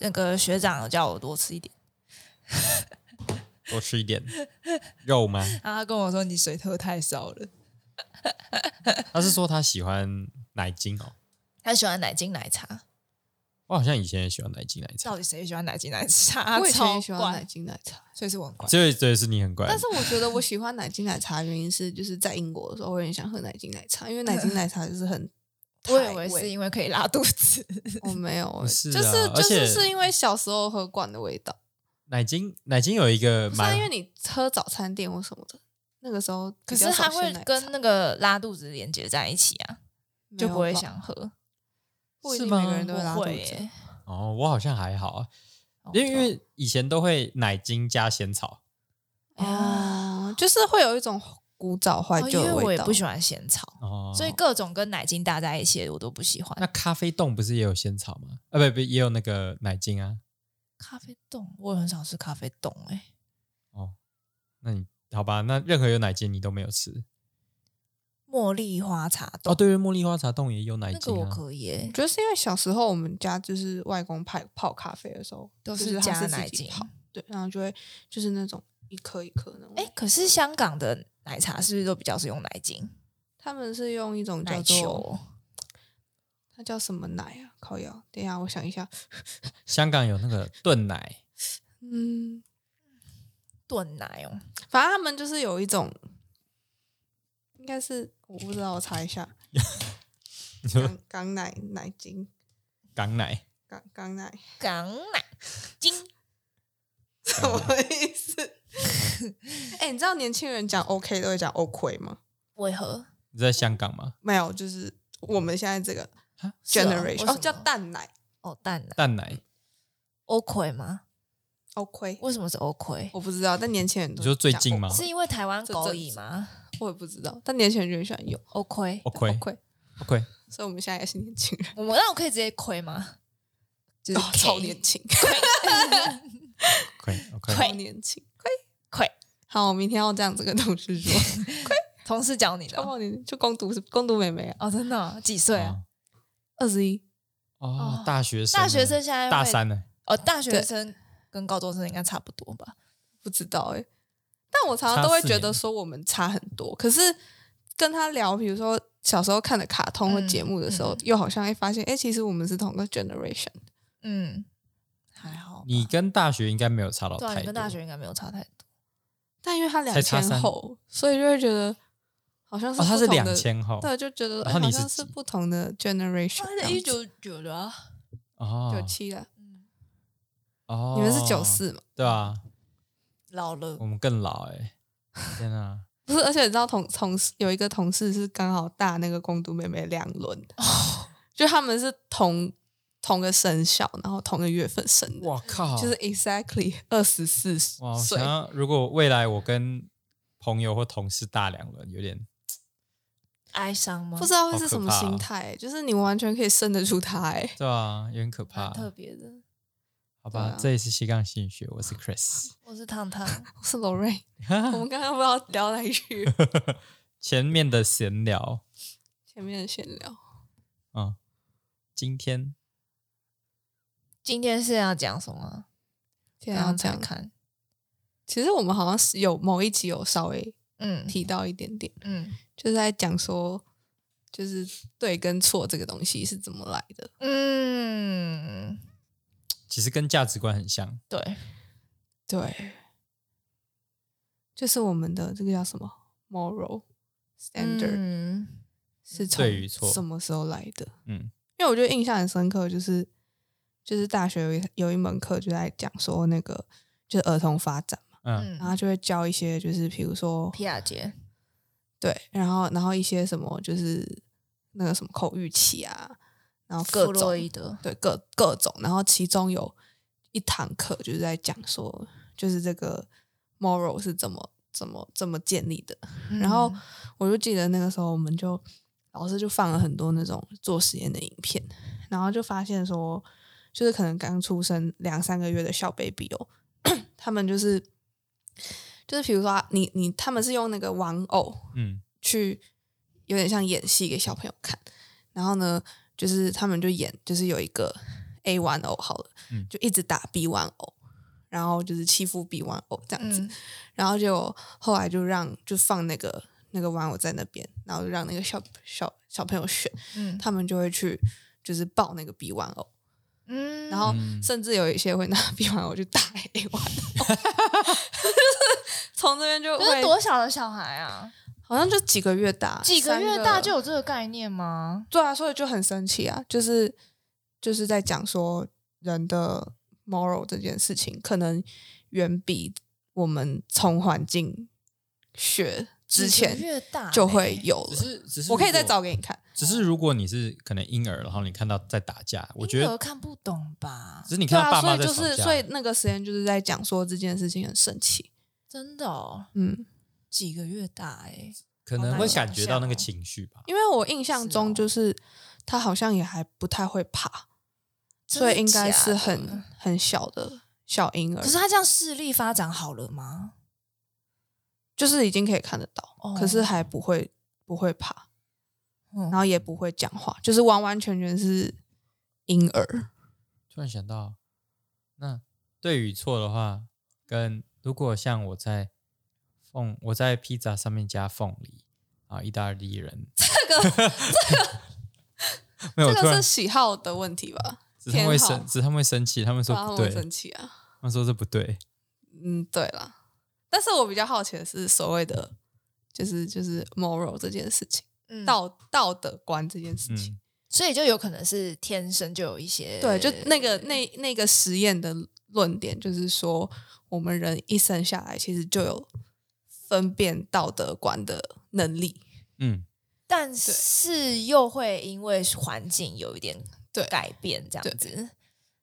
那个学长叫我多吃一点，多吃一点肉吗？然 后他跟我说你水喝太少了。他是说他喜欢奶精哦，他喜欢奶精奶茶，我好像以前也喜欢奶精奶茶到，底谁喜欢奶精奶茶？我以前超也喜欢奶，精奶茶，所以是我很怪。这这是你很乖但，是我觉得我喜欢奶精奶茶的原因是，就是在英国的时候，我有点想喝奶精奶茶，因为奶精奶茶就是很我以为是因为可以拉肚子，我没有是就是就是且是因为小时候喝惯的味道，奶精奶精有一个不是啊蛮因为你喝早餐店或什么的，那个时候可比较是它会鲜奶茶跟那个拉肚子连接在一起啊，就不会没有吧想喝。不一是吗每个人都会拉肚子。哦，我好像还好因为因为以前都会奶精加仙草，哦，就是会有一种古早怀哦因为我旧的味道。也不喜欢仙草，哦，所以各种跟奶精搭在一起的我都不喜欢。那咖啡冻不是也有仙草吗？啊，不不，也有那个奶精啊。咖啡冻我很少吃咖啡冻哎、哦，那你好吧，那任何有奶精你都没有吃茉莉花茶冻哦。对，茉莉花茶冻也有奶精那个我。可以耶、我觉得是因为小时候我们家就是外公泡泡咖啡的时候，都是加奶精泡，对，然后就会就是那种一颗一颗那种。哎、可是香港的奶茶是不是都比较是用奶精、他们是用一种叫奶做球？它叫什么奶啊？靠药，等一下我想一下，香港有那个炖奶，嗯，炖奶哦，反正他们就是有一种，应该是我不知道，我查一下，你说港港奶奶精，港奶，港港奶港奶精 什么意思？哎、你知道年轻人讲 OK 都会讲 OK 吗？为何？你在香港吗？没有，就是我们现在这个 generation 什哦，叫么蛋奶。哦蛋奶。蛋奶，OK 吗？OK，为什么是 OK？我不知道，但年轻人都你说最近吗？是因为台湾狗这阵子。椅吗我也不知道，但年轻人就很喜欢用？OK，OK OK，OK，所以我们现在也是年轻人，我们那我可以直接亏吗？就是哦超年轻，可以 OK，超年轻。亏，好，我明天要这样子跟同事说，快同事教你的哦超年就攻读是攻读妹妹啊，哦，真的哦几岁啊？二十一，哦哦，大学生啊，大学生现在大三呢？哦，大学生跟高中生应该差不多吧？不知道哎、但我常常都会觉得说我们差很多，可是跟他聊，比如说小时候看的卡通或节目的时候，嗯嗯又好像会发现，哎、其实我们是同个 generation。嗯，还好。你跟大学应该没有差到对啊，太多。你跟大学应该没有差太多。但因为他两才差三千后，所以就会觉得好像是哦，他是不同的两，千后。对，就觉得然后你是哎好像是不同的 generation 这样子。一九九的啊，哦，九七了，哦，你们是九，四嘛？对啊，老了。我。们更老哎，天啊，不是，而且你知道同同事有一个同事是刚好大那个公主妹妹两轮，就他们是同同个生肖，然后同个月份生的，我靠，就是 exactly 二十四哇，我岁想。要如果未来我跟朋友或同事大两轮，有点哀伤吗？不知道会是什么心态、就是你完全可以生得出他、哎，对啊，有点可怕。特别的。好吧，这里是西杠心理学，我是 Chris。我是糖糖，我是 Lorraine，我们刚刚不知道聊哪里去，前面的闲聊，前面的闲聊，嗯，今天今天是要讲什么？现在要讲，看，其实我们好像是有某一集有稍微嗯提到一点点，嗯就是在讲说，就是对跟错这个东西是怎么来的。嗯，其实跟价值观很像，对，对，就是我们的这个叫什么 moral standard、嗯是从对与错什么时候来的？嗯因为我觉得印象很深刻，就是就是大学有一有一门课就在讲说那个就是儿童发展嘛，嗯。然后就会教一些就是比如说皮亚杰，对，然后然后一些什么就是那个什么口欲期啊，然后各弗洛种伊德，对各各种，然后其中有一堂课就是在讲说，就是这个 moral 是怎么怎么怎么建立的。然后嗯我就记得那个时候，我们就老师就放了很多那种做实验的影片，然后就发现说，就是可能刚出生两三个月的小 baby 哦，他们就是就是比如说啊你你他们是用那个玩偶，嗯。去有点像演戏给小朋友看。然后呢，就是他们就演，就是有一个 A 玩偶好了，嗯。就一直打 B 玩偶，然后就是欺负 B 玩偶这样子，嗯。然后就后来就让就放那个那个玩偶在那边，然后就让那个小小小朋友选，嗯。他们就会去就是抱那个 B 玩偶，嗯，然后嗯甚至有一些会拿 B 玩偶去打 A 玩偶，从这边就这是会多小的小孩啊？好像就几个月大，几个月大就有这个概念吗？对啊，所以就很生气啊，就是就是在讲说人的 moral 这件事情，可能远比我们从环境学之前就欸会有了。只是只是我可以再找给你看，只是如果你是可能婴儿，然后你看到在打架，我觉得看不懂吧只？是你对啊，看到爸妈所以就在吵架，是所以那个实验就是在讲说这件事情很神奇，真的哦，嗯，几个月大哎，可能会感觉到那个情绪吧。因为我印象中哦就是他好像也还不太会爬，所以应该是很很小的小婴儿可，是他这样视力发展好了吗？就是已经可以看得到，哦可是还不会不会爬。嗯然后也不会讲话，就是完完全全是婴儿。突然想到，那对与错的话，跟如果像我在凤我在披萨上面加凤梨啊，意大利人这个 这个没有这个是，喜好的问题吧？只是他们会生，只是他们会生气，他们说不对，会生气啊。他们说这不对。嗯，对啦。但是我比较好奇的是所谓的就是就是 moral 这件事情，嗯道道德观这件事情。嗯，所以就有可能是天生就有一些对，就那个那那个实验的论点就是说，我们人一生下来其实就有分辨道德观的能力。嗯，但是又会因为环境有一点对改变，这样子。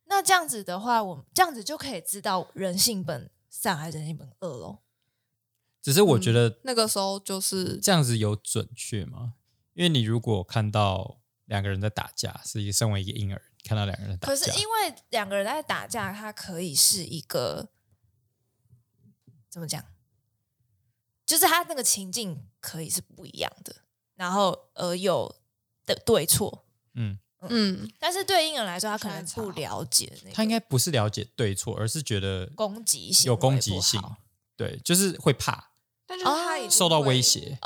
那这样子的话，我们这样子就可以知道人性本善还是人性本恶喽。只是我觉得那个时候就是这样子有准确吗？因为你如果看到两个人在打架，是一个身为一个婴儿看到两个人打架可是，因为两个人在打架，它可以是一个怎么讲？就是他那个情境可以是不一样的，然后而有的对错。嗯，嗯，但是对婴儿来说，他可能不了解那个他应该不是了解对错，而是觉得攻击性有攻击性，对，就是会怕但就是他已经受到威胁。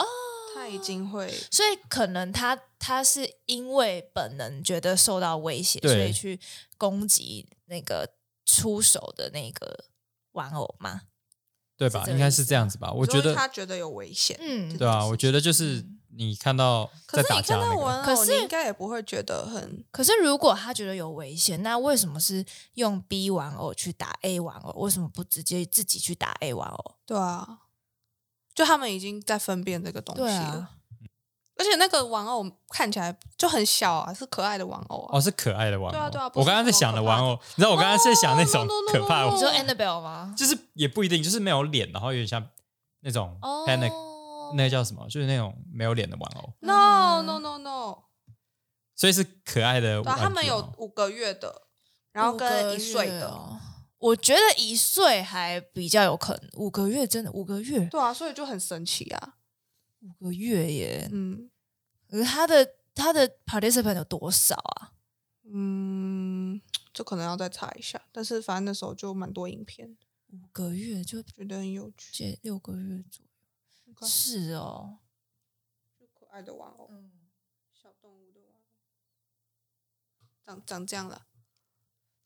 他已经会所以可能他他是因为本能觉得受到威胁，所以去攻击那个出手的那个玩偶嘛。对吧？应该是这样子吧？我觉得，他觉得有危险，嗯对啊，我觉得就是你看到在可是你打架那个，看到玩偶，可是你应该也不会觉得很可是如果他觉得有危险，那为什么是用 B 玩偶去打 A 玩偶？为什么不直接自己去打 A 玩偶？对啊。就他们已经在分辨这个东西了，对啊，而且那个玩偶看起来就很小啊，是可爱的玩偶啊。哦，是可爱的玩偶。对啊对啊我刚刚在想的玩偶，你知道我刚刚是想那种可怕的玩偶，你说 Annabelle 吗？就是也不一定，就是没有脸，然后有点像那种那个叫什么？就是那种没有脸的玩偶，No no no no，所以是可爱的对啊，玩具哦。他们有五个月的，然后跟一岁的，我觉得一岁还比较有可能，五个月真的五个月，对啊，所以就很神奇啊。五个月耶！嗯可是他的他的 participant 有多少啊？嗯，这可能要再查一下，但是反正那时候就蛮多影片，五个月就觉得很有趣。这六个月左是哦，就可爱的玩偶，嗯，小动物的玩偶，长长这样了。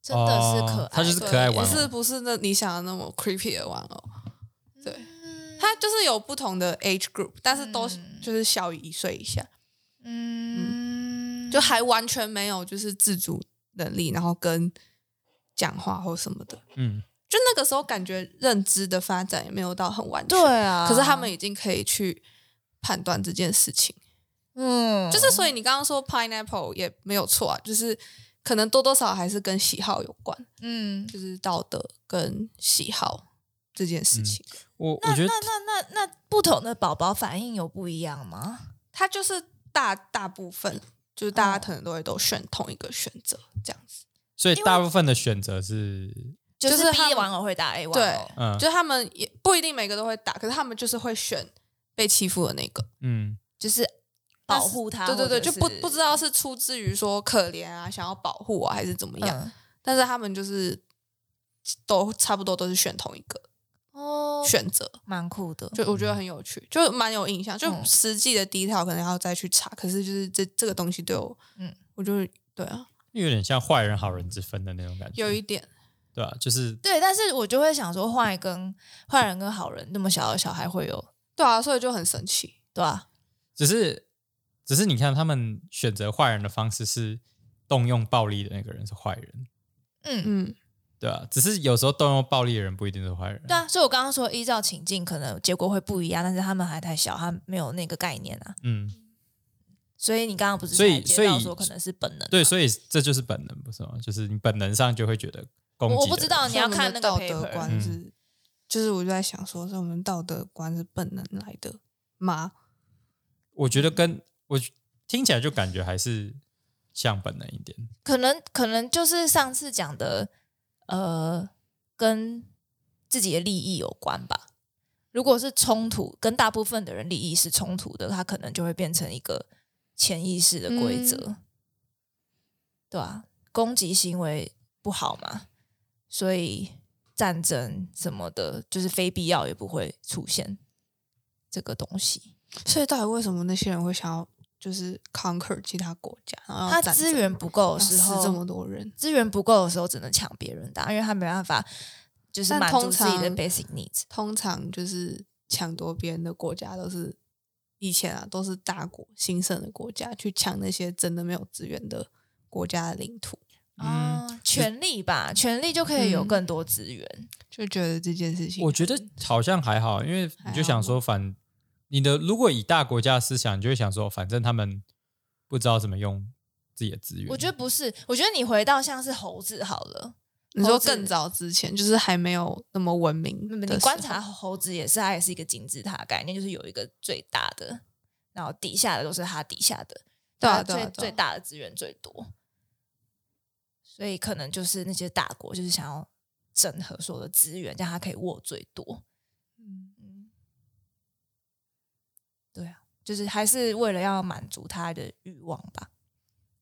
真的是可爱的，哦它就是可爱玩偶不是不是那你想的那么 creepy 的玩偶，对嗯它就是有不同的 age group，但是都就是小于一岁以下，嗯，就还完全没有就是自主能力，然后跟讲话或什么的。嗯，就那个时候感觉认知的发展也没有到很完全，对啊，可是他们已经可以去判断这件事情，嗯，就是所以你刚刚说 pineapple 也没有错啊，就是可能多多少少还是跟喜好有关，嗯，就是道德跟喜好这件事情，我我觉得那那那那不同的宝宝反应有不一样吗？他就是大大部分就是大家哦。可能都会都选同一个选择这样子，所以大部分的选择是，就是就是他 B 玩偶会打 A 玩对偶，嗯。就是他们也不一定每个都会打，可是他们就是会选被欺负的那个。嗯，就是保护他，对对对，就不不知道是出自于说可怜啊，想要保护啊，还是怎么样。嗯。但是他们就是都差不多都是选同一个哦，选择，蛮酷的，就我觉得很有趣，就蛮有印象。就嗯实际的 detail 可能要再去查，可是就是这这个东西对我，嗯嗯，我就对啊，有点像坏人好人之分的那种感觉，有一点，对啊，就是对，但是我就会想说，坏跟坏人跟好人那么小的小孩会有，对啊，所以就很神奇。对吧、只是只是你看他们选择坏人的方式是动用暴力的那个人是坏人，嗯，嗯，对啊，只是有时候动用暴力的人不一定是坏人，对啊，所以我刚刚说依照情境，可能结果会不一样，但是他们还太小，他没有那个概念啊。嗯，所以你刚刚不是所以所以说可能是本能吗，对，所以这就是本能，不是吗？就是你本能上就会觉得攻击，我不知道你要看那个道德观嗯是，就是我就在想说，是我们道德观是本能来的吗？我觉得跟我听起来就感觉还是像本能一点，可能可能就是上次讲的，呃，跟自己的利益有关吧。如果是冲突，跟大部分的人利益是冲突的，它可能就会变成一个潜意识的规则，嗯对啊，攻击行为不好嘛，所以战争什么的，就是非必要也不会出现这个东西。所以到底为什么那些人会想要就是 conquer 其他国家？他资源不够要的时候，死这么多人，资源不够的时候，只能抢别人的啊，因为他没办法，就是但满足通自己的常 basic needs。通常就是抢夺别人的国家都是以前啊，都是大国兴盛的国家去抢那些真的没有资源的国家的领土，嗯哦，权力吧，权力就可以有嗯。更多资源。就觉得这件事情，我觉得好像还好，因为你就想说反你的如果以大国家的思想，你就会想说，反正他们不知道怎么用自己的资源，我觉得不是，我觉得你回到像是猴子好了，你说更早之前，就是还没有那么文明你观察猴子也是，它也是一个金字塔概念，就是有一个最大的，然后底下的都是它底下的，对啊最对啊对啊。最大的资源最多，所以可能就是那些大国就是想要整合所有的资源，让他可以握最多。嗯嗯，对啊，就是还是为了要满足他的欲望吧，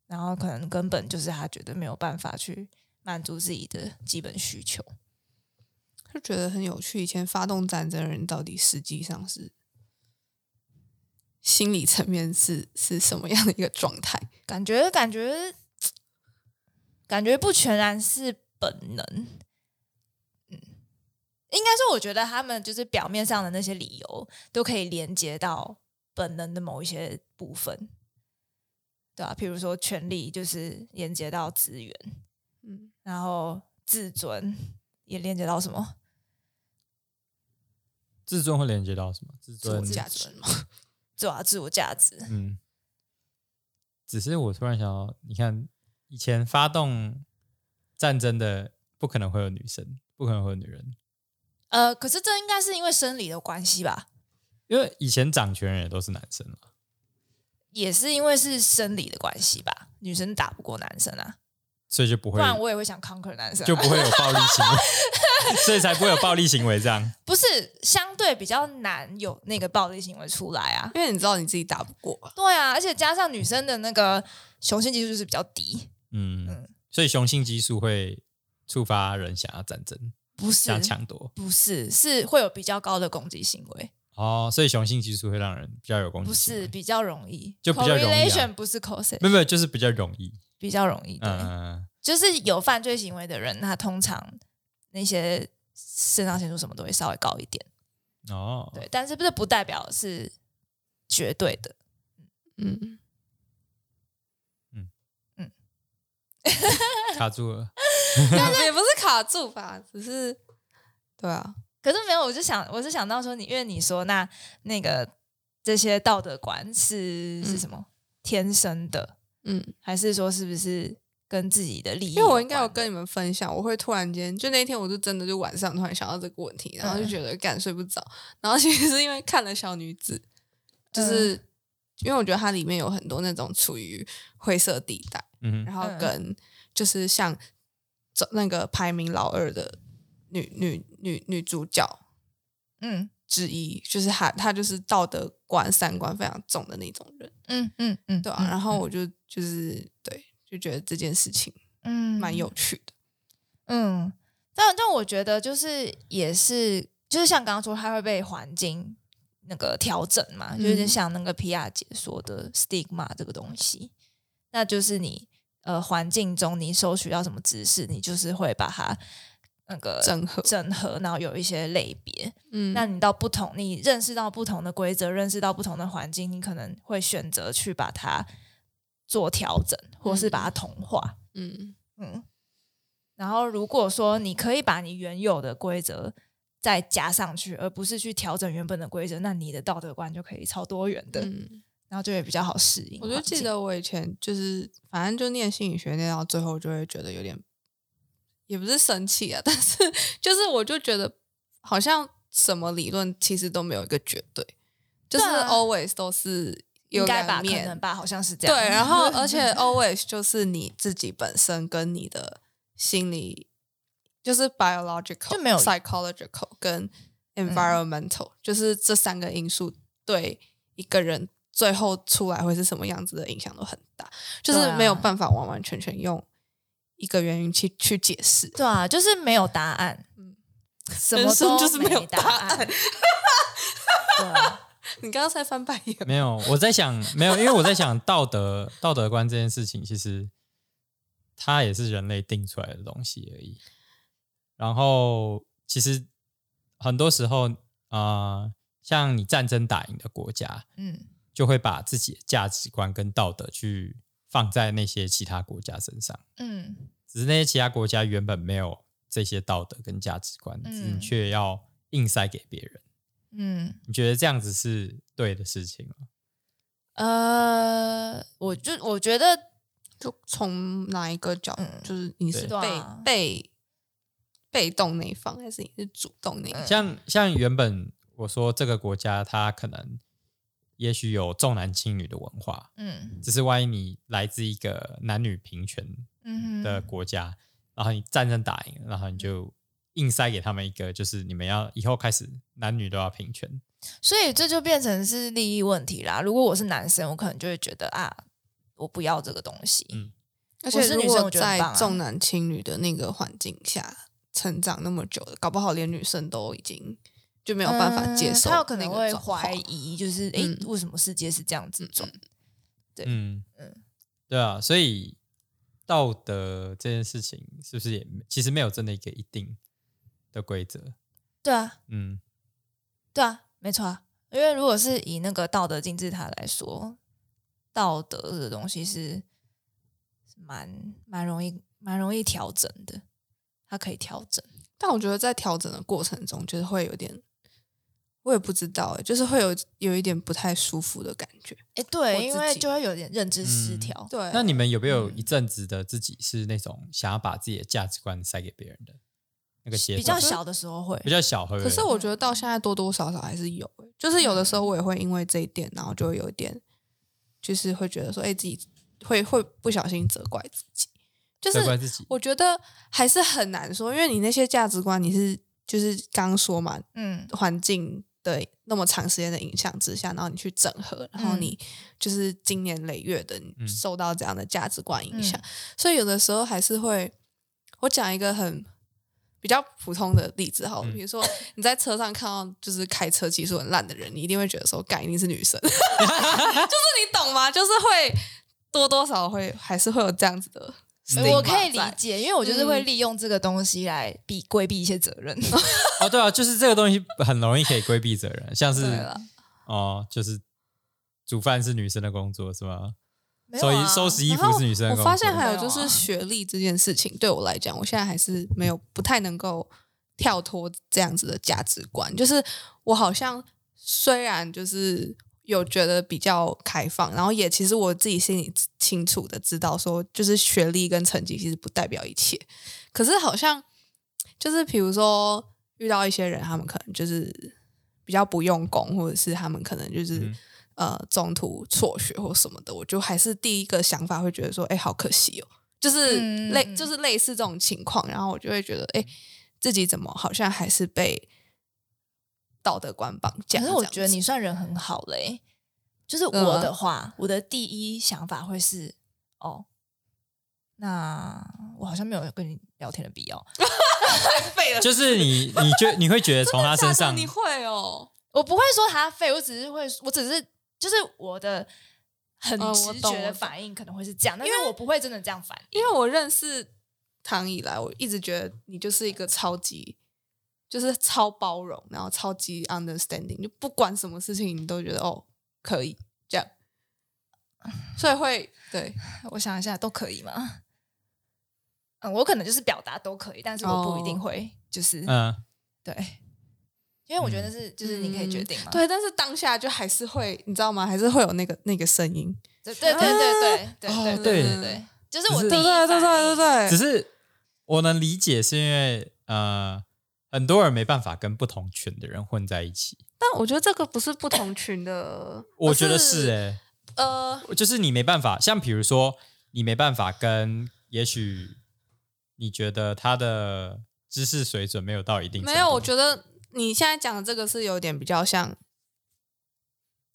然后可能根本就是他觉得没有办法去满足自己的基本需求。就觉得很有趣。以前发动战争的人到底实际上是心理层面是是什么样的一个状态？感觉感觉感觉不全然是本能，嗯，应该说，我觉得他们就是表面上的那些理由都可以连接到本能的某一些部分，对啊，譬如说权力就是连接到资源，嗯，然后自尊也连接到什么？自尊会连接到什么？自尊自我价值。吗。对啊，自我价值，嗯，只是我突然想到，你看以前发动战争的不可能会有女生，不可能会有女人，呃，可是这应该是因为生理的关系吧？因为以前掌权人也都是男生嘛。也是因为是生理的关系吧？女生打不过男生啊，所以就不会不然我也会想 conquer 男生啊、就不会有暴力行为，所以才不会有暴力行为这样。不是相对比较难有那个暴力行为出来啊。因为你知道你自己打不过啊，对啊，而且加上女生的那个雄性激素就是比较低，嗯嗯，所以雄性激素会触发人想要战争、不是。想抢夺。不是是会有比较高的攻击行为，哦，所以雄性激素会让人比较有攻击不是比较容易，就比较容易不是 causation，没有没有，就是比较容易。比较容易对，嗯，就是有犯罪行为的人，他通常那些肾上腺素什么都会稍微高一点，哦，对，但是不是不代表是绝对的。嗯，卡住了。也不是卡住吧，只是对啊，可是没有，我就想，我是想到说你，因为你说那那个这些道德观是、是什么天生的，嗯，还是说是不是跟自己的利益？因为我应该有跟你们分享，我会突然间就那天我就真的就晚上突然想到这个问题，然后就觉得干睡不着，然后其实是因为看了小女子，就是、因为我觉得它里面有很多那种处于灰色地带，嗯然后嗯。跟就是像那个排名老二的女女女女主角嗯。之一，就是她她就是道德观三观非常重的那种人，嗯嗯嗯，对啊，嗯然后我就就是对就觉得这件事情嗯。蛮有趣的。嗯，但但我觉得就是也是，就是像刚刚说，它会被环境那个调整嘛，就有点嗯。像那个皮亚姐说的 stigma 这个东西，那就是你呃环境中你收取到什么知识，你就是会把它那个整合。整合，然后有一些类别。嗯。那你到不同，你认识到不同的规则，认识到不同的环境，你可能会选择去把它做调整，或是把它同化。嗯。嗯，然后如果说你可以把你原有的规则再加上去，而不是去调整原本的规则，那你的道德观就可以超多元的，嗯，然后就会比较好适应我。就记得我以前就是反正就念心理学念到最后，就会觉得有点也不是生气啊，但是就是我就觉得好像什么理论其实都没有一个绝对，就是 always 都是有应该吧，可能吧，好像是这样。对，然后而且 always 就是你自己本身跟你的心理，就是 biological 就没有 psychological 跟 environmental，、就是这三个因素对一个人最后出来会是什么样子的影响都很大，就是没有办法完完全全用一个原因去去解释。对啊，就是没有答案，嗯什么人生都就是没有答答案对啊，你刚刚在翻白眼，没有，我在想，没有，因为我在想道德道德观这件事情，其实它也是人类定出来的东西而已。然后，其实很多时候，啊，像你战争打赢的国家，嗯，就会把自己的价值观跟道德去放在那些其他国家身上。嗯，只是那些其他国家原本没有这些道德跟价值观，嗯。只是你却要硬塞给别人。嗯，你觉得这样子是对的事情吗？呃，我就我觉得就从哪一个角，嗯。就是你是被、被被动那一方，还是你是主动那一方？像像原本我说这个国家，它可能也许有重男轻女的文化，嗯只是万一你来自一个男女平权嗯的国家，然后你战争打赢了，然后你就硬塞给他们一个，就是你们要以后开始男女都要平权。所以这就变成是利益问题啦。如果我是男生，我可能就会觉得啊，我不要这个东西。嗯而且是我觉得很棒啊重男轻女的那个环境下成长那么久了，搞不好连女生都已经就没有办法接受、嗯他有可能会怀疑，就是诶，嗯。为什么世界是这样子转？对。嗯。嗯。对啊，所以道德这件事情是不是也其实没有真的一个一定的规则？对啊，嗯。对啊，没错啊。因为如果是以那个道德金字塔来说，道德这个东西是是蛮蛮容易蛮容易调整的，它可以调整。但我觉得在调整的过程中，就是会有点，我也不知道哎，就是会有有一点不太舒服的感觉。哎，我对，因为就会有点认知失嗯调。对，那你们有没有嗯一阵子的自己是那种想要把自己的价值观塞给别人的那个阶段？比较小的时候会，比较小，会？可是我觉得到现在多多少少还是有欸，就是有的时候我也会因为这一点，然后就会有一点，就是会觉得说，哎，自己会会不小心责怪自己，就是怪自己。我觉得还是很难说，因为你那些价值观你是就是刚刚说嘛，嗯。环境的那么长时间的影响之下，然后你去整合，然后嗯。你就是经年累月的受到这样的价值观影响，嗯。所以有的时候还是会，我讲一个很比较普通的例子好了，嗯。比如说你在车上看到就是开车技术很烂的人，你一定会觉得说，干一定是女生，就是你懂吗？就是会多多少少会还是会有这样子的我可以理解，因为我就是会嗯利用这个东西来避规避一些责任。哦，对啊，就是这个东西很容易可以规避责任，像是，哦，就是煮饭是女生的工作是吗？所以啊收拾衣服是女生的我工作。发现还有就是学历这件事情，对我来讲，我现在还是没有不太能够跳脱这样子的价值观。就是我好像虽然就是有觉得比较开放，然后也其实我自己心里清楚的知道说，就是学历跟成绩其实不代表一切。可是好像就是比如说遇到一些人，他们可能就是比较不用功，或者是他们可能就是。嗯呃中途辍学或什么的，我就还是第一个想法会觉得说，哎，好可惜哦，就是类、就是类似这种情况，然后我就会觉得，哎，自己怎么好像还是被道德观绑架？可是我觉得你算人很好嘞、就是嗯我的话，我的第一想法会是哦，那我好像没有跟你聊天的必要。太 废了，就是你你觉 你会觉得从他身上你会哦，我不会说他废，我只是会，我只是就是我的很直觉的反应可能会是这样，但是我不会真的这样反应。因为我认识唐以来，我一直觉得你就是一个超级，就是超包容，然后超级 understanding，就不管什么事情你都觉得哦可以这样，所以会对我想一下，都可以吗？嗯，我可能就是表达都可以，但是我不一定会，就是、嗯，对，因为我觉得是、就是你可以决定嘛。对，但是当下就还是会，你知道吗？还是会有那个那个声音，对对对对对对哦对对对对对，就是我对对对对对对，只是我能理解，是因为呃，很多人没办法跟不同群的人混在一起。但我觉得这个不是不同群的，我觉得是哎、呃，就是你没办法，像比如说，你没办法跟，也许你觉得他的知识水准没有到一定没有，我觉得你现在讲的这个是有点比较像，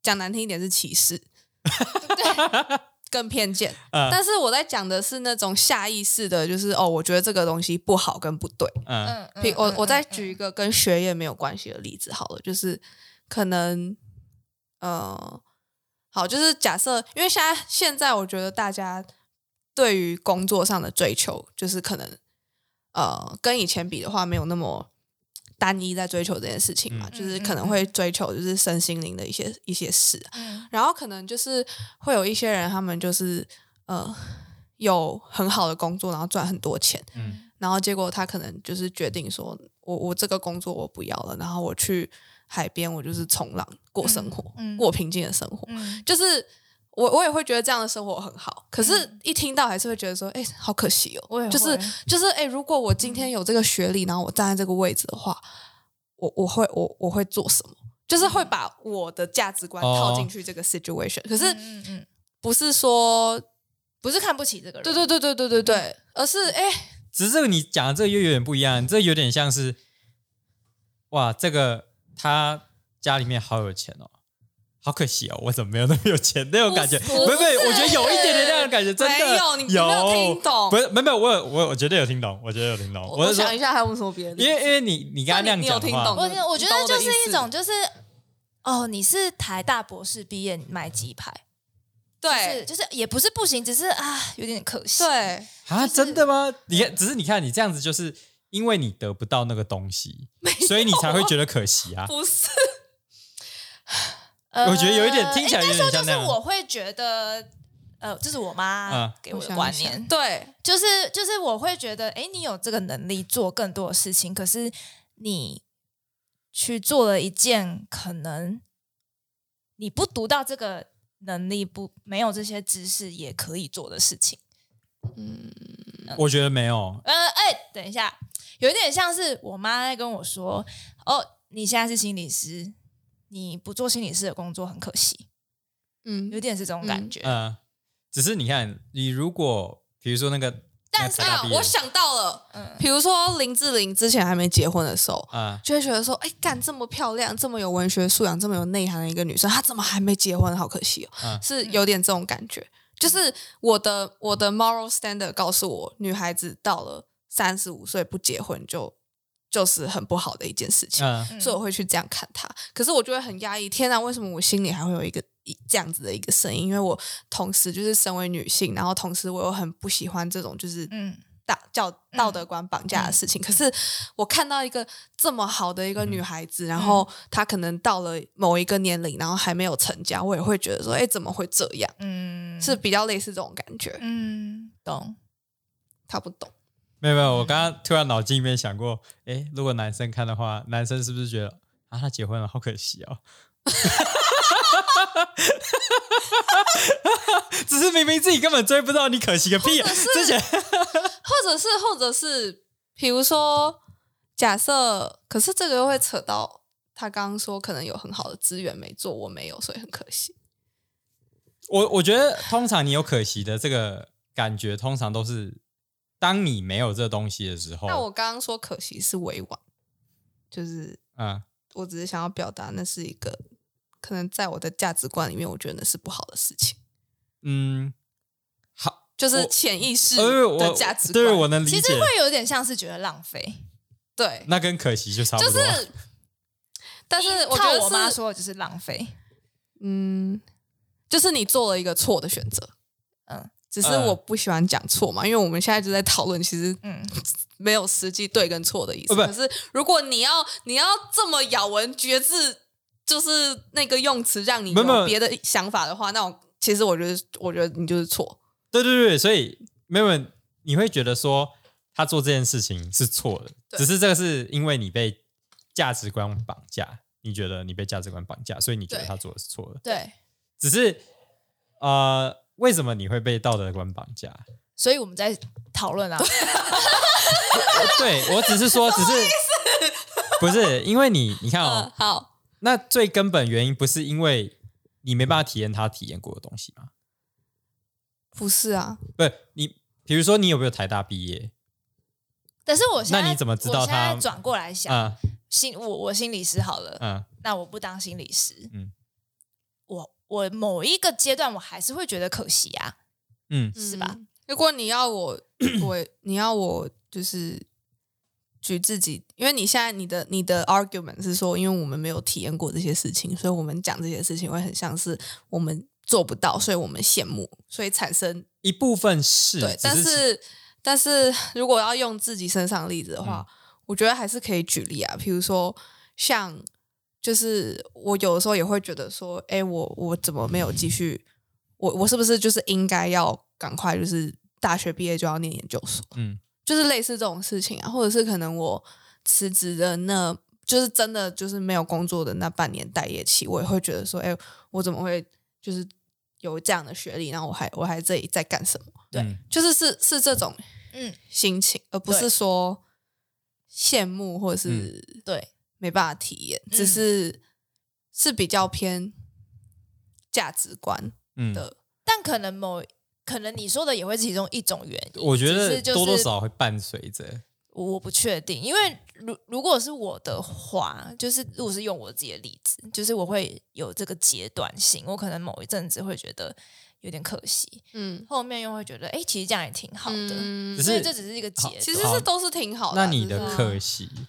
讲难听一点是歧视，对，更偏见。嗯但是我在讲的是那种下意识的，就是哦，我觉得这个东西不好跟不对。嗯我嗯我再嗯举一个跟学业没有关系的例子好了，就是可能呃，好，就是假设，因为现在现在我觉得大家对于工作上的追求，就是可能呃跟以前比的话，没有那么单一在追求这件事情嘛，嗯。就是可能会追求就是身心灵的一些一些事然后可能就是会有一些人，他们就是呃有很好的工作，然后赚很多钱，嗯。然后结果他可能就是决定说，我我这个工作我不要了，然后我去海边，我就是冲浪过生活，嗯。嗯。过平静的生活。嗯。就是我我也会觉得这样的生活很好，可是嗯，一听到还是会觉得说，哎、好可惜哦。我也。就是会就是，哎、如果我今天有这个学历，然后我站在这个位置的话，我我会我我会做什么？就是会把我的价值观哦。套进去这个 situation，、可是嗯嗯嗯，不是说，不是看不起这个人，对对对对对对对，而是哎、只是这个你讲的这个又有点不一样，这有点像是，哇，这个他家里面好有钱哦，好可惜哦，我怎么没有那么有钱那种感觉？不是不是，我觉得有一点点那样的感觉，真的没有你你没有听懂不是，没有没有，我有我有我绝对有听懂，我绝对有听懂。我想一下还有什么别的，因为因为你你刚刚那样讲的话听懂，我觉得就是一种就是哦，你是台大博士毕业，你卖鸡排，对就是也不是不行，只是啊有点可惜。对，啊，真的吗？你看，只是你看你这样子，就是因为你得不到那个东西，所以你才会觉得可惜啊。不是呃我觉得有一点听起来有点应该说像那样。就是我会觉得，呃，这是我妈嗯。给我的观念，对，就是就是我会觉得，哎，你有这个能力做更多的事情，可是你去做了一件可能你不读到这个能力，不没有这些知识也可以做的事情。嗯，我觉得没有，呃，哎，等一下，有一点像是我妈在跟我说，哦，你现在是心理师，你不做心理师的工作很可惜，嗯有点是这种感觉。嗯、只是你看，你如果比如说那个，但是啊，我想到了，嗯比如说林志玲之前还没结婚的时候，嗯、就会觉得说，哎，干这么漂亮、这么有文学素养、这么有内涵的一个女生，她怎么还没结婚？好可惜哦，嗯是有点这种感觉。就是我的我的 moral standard 告诉我，女孩子到了三十五岁不结婚就就是很不好的一件事情。所以我会去这样看他。可是我就会很压抑，天哪，为什么我心里还会有一个一这样子的一个声音？因为我同时就是身为女性，然后同时我又很不喜欢这种就是嗯大叫道德观绑架的事情。可是我看到一个这么好的一个嗯女孩子，然后她可能到了某一个年龄，然后还没有成家，我也会觉得说，哎，怎么会这样？嗯，是比较类似这种感觉。嗯，懂。他不懂，没有没有，我刚刚突然脑筋里面想过，诶，如果男生看的话，男生是不是觉得啊，他结婚了，好可惜哦？只是明明自己根本追不到你，可惜个屁啊！之前 或者是或者是，比如说，假设，可是这个又会扯到他刚刚说可能有很好的资源没做，我没有，所以很可惜。我我觉得，通常你有可惜的这个感觉，通常都是当你没有这东西的时候。那我刚刚说可惜是委婉，就是嗯，我只是想要表达那是一个可能在我的价值观里面，我觉得那是不好的事情。嗯，好，就是潜意识的价值观。对我能理解，其实会有点像是觉得浪费。对，那跟可惜就差不就。是，但是我觉得是我妈说的就是浪费。嗯，就是你做了一个错的选择，嗯只是嗯。我不喜欢讲错嘛，因为我们现在就在讨论，其实嗯，没有实际对跟错的意思。可是如果你要你要这么咬文嚼字，就是那个用词让你没有别的想法的话，那我其实我觉得，我觉得你就是错。对对对，所以没有人你会觉得说他做这件事情是错的，只是这个是因为你被价值观绑架，你觉得你被价值观绑架，所以你觉得他做的是错的。对，只是呃，为什么你会被道德观绑架？所以我们在讨论啊。对我只是说，只是不是因为你你看嗯哦，，好，那最根本原因不是因为你没办法体验他体验过的东西吗？不是啊，不是你，比如说你有没有台大毕业？但是我现在那你怎么知道他转过来想，啊心我我心理师好了，嗯那我不当心理师，嗯我我某一个阶段我还是会觉得可惜啊。嗯是吧嗯？如果你要我，我你要我就是举自己，因为你现在你的你的 argument 是说，因为我们没有体验过这些事情，所以我们讲这些事情会很像是我们做不到，所以我们羡慕，所以产生一部分是对。但是但是如果要用自己身上例子的话，我觉得还是可以举例啊，比如说像。就是我有的时候也会觉得说，哎，我我怎么没有继续？我我是不是就是应该要赶快就是大学毕业就要念研究所？嗯就是类似这种事情啊，或者是可能我辞职的那，就是真的就是没有工作的那半年待业期，我也会觉得说，哎，我怎么会就是有这样的学历，然后我还我还这里在干什么？对嗯就是是是这种嗯，心情，而不是说羡慕或者是对，没办法体验，嗯只是是比较偏价值观嗯，的。但可能某可能你说的也会是其中一种原因。我觉得是就多多少少会伴随着。我不确定，因为如如果是我的话，就是如果是用我自己的例子，就是我会有这个阶段性，我可能某一阵子会觉得有点可惜，嗯，后面又会觉得，哎、其实这样也挺好的，嗯只是所以这只是一个阶好段。其实是都是挺好的啊。那你的可惜嗯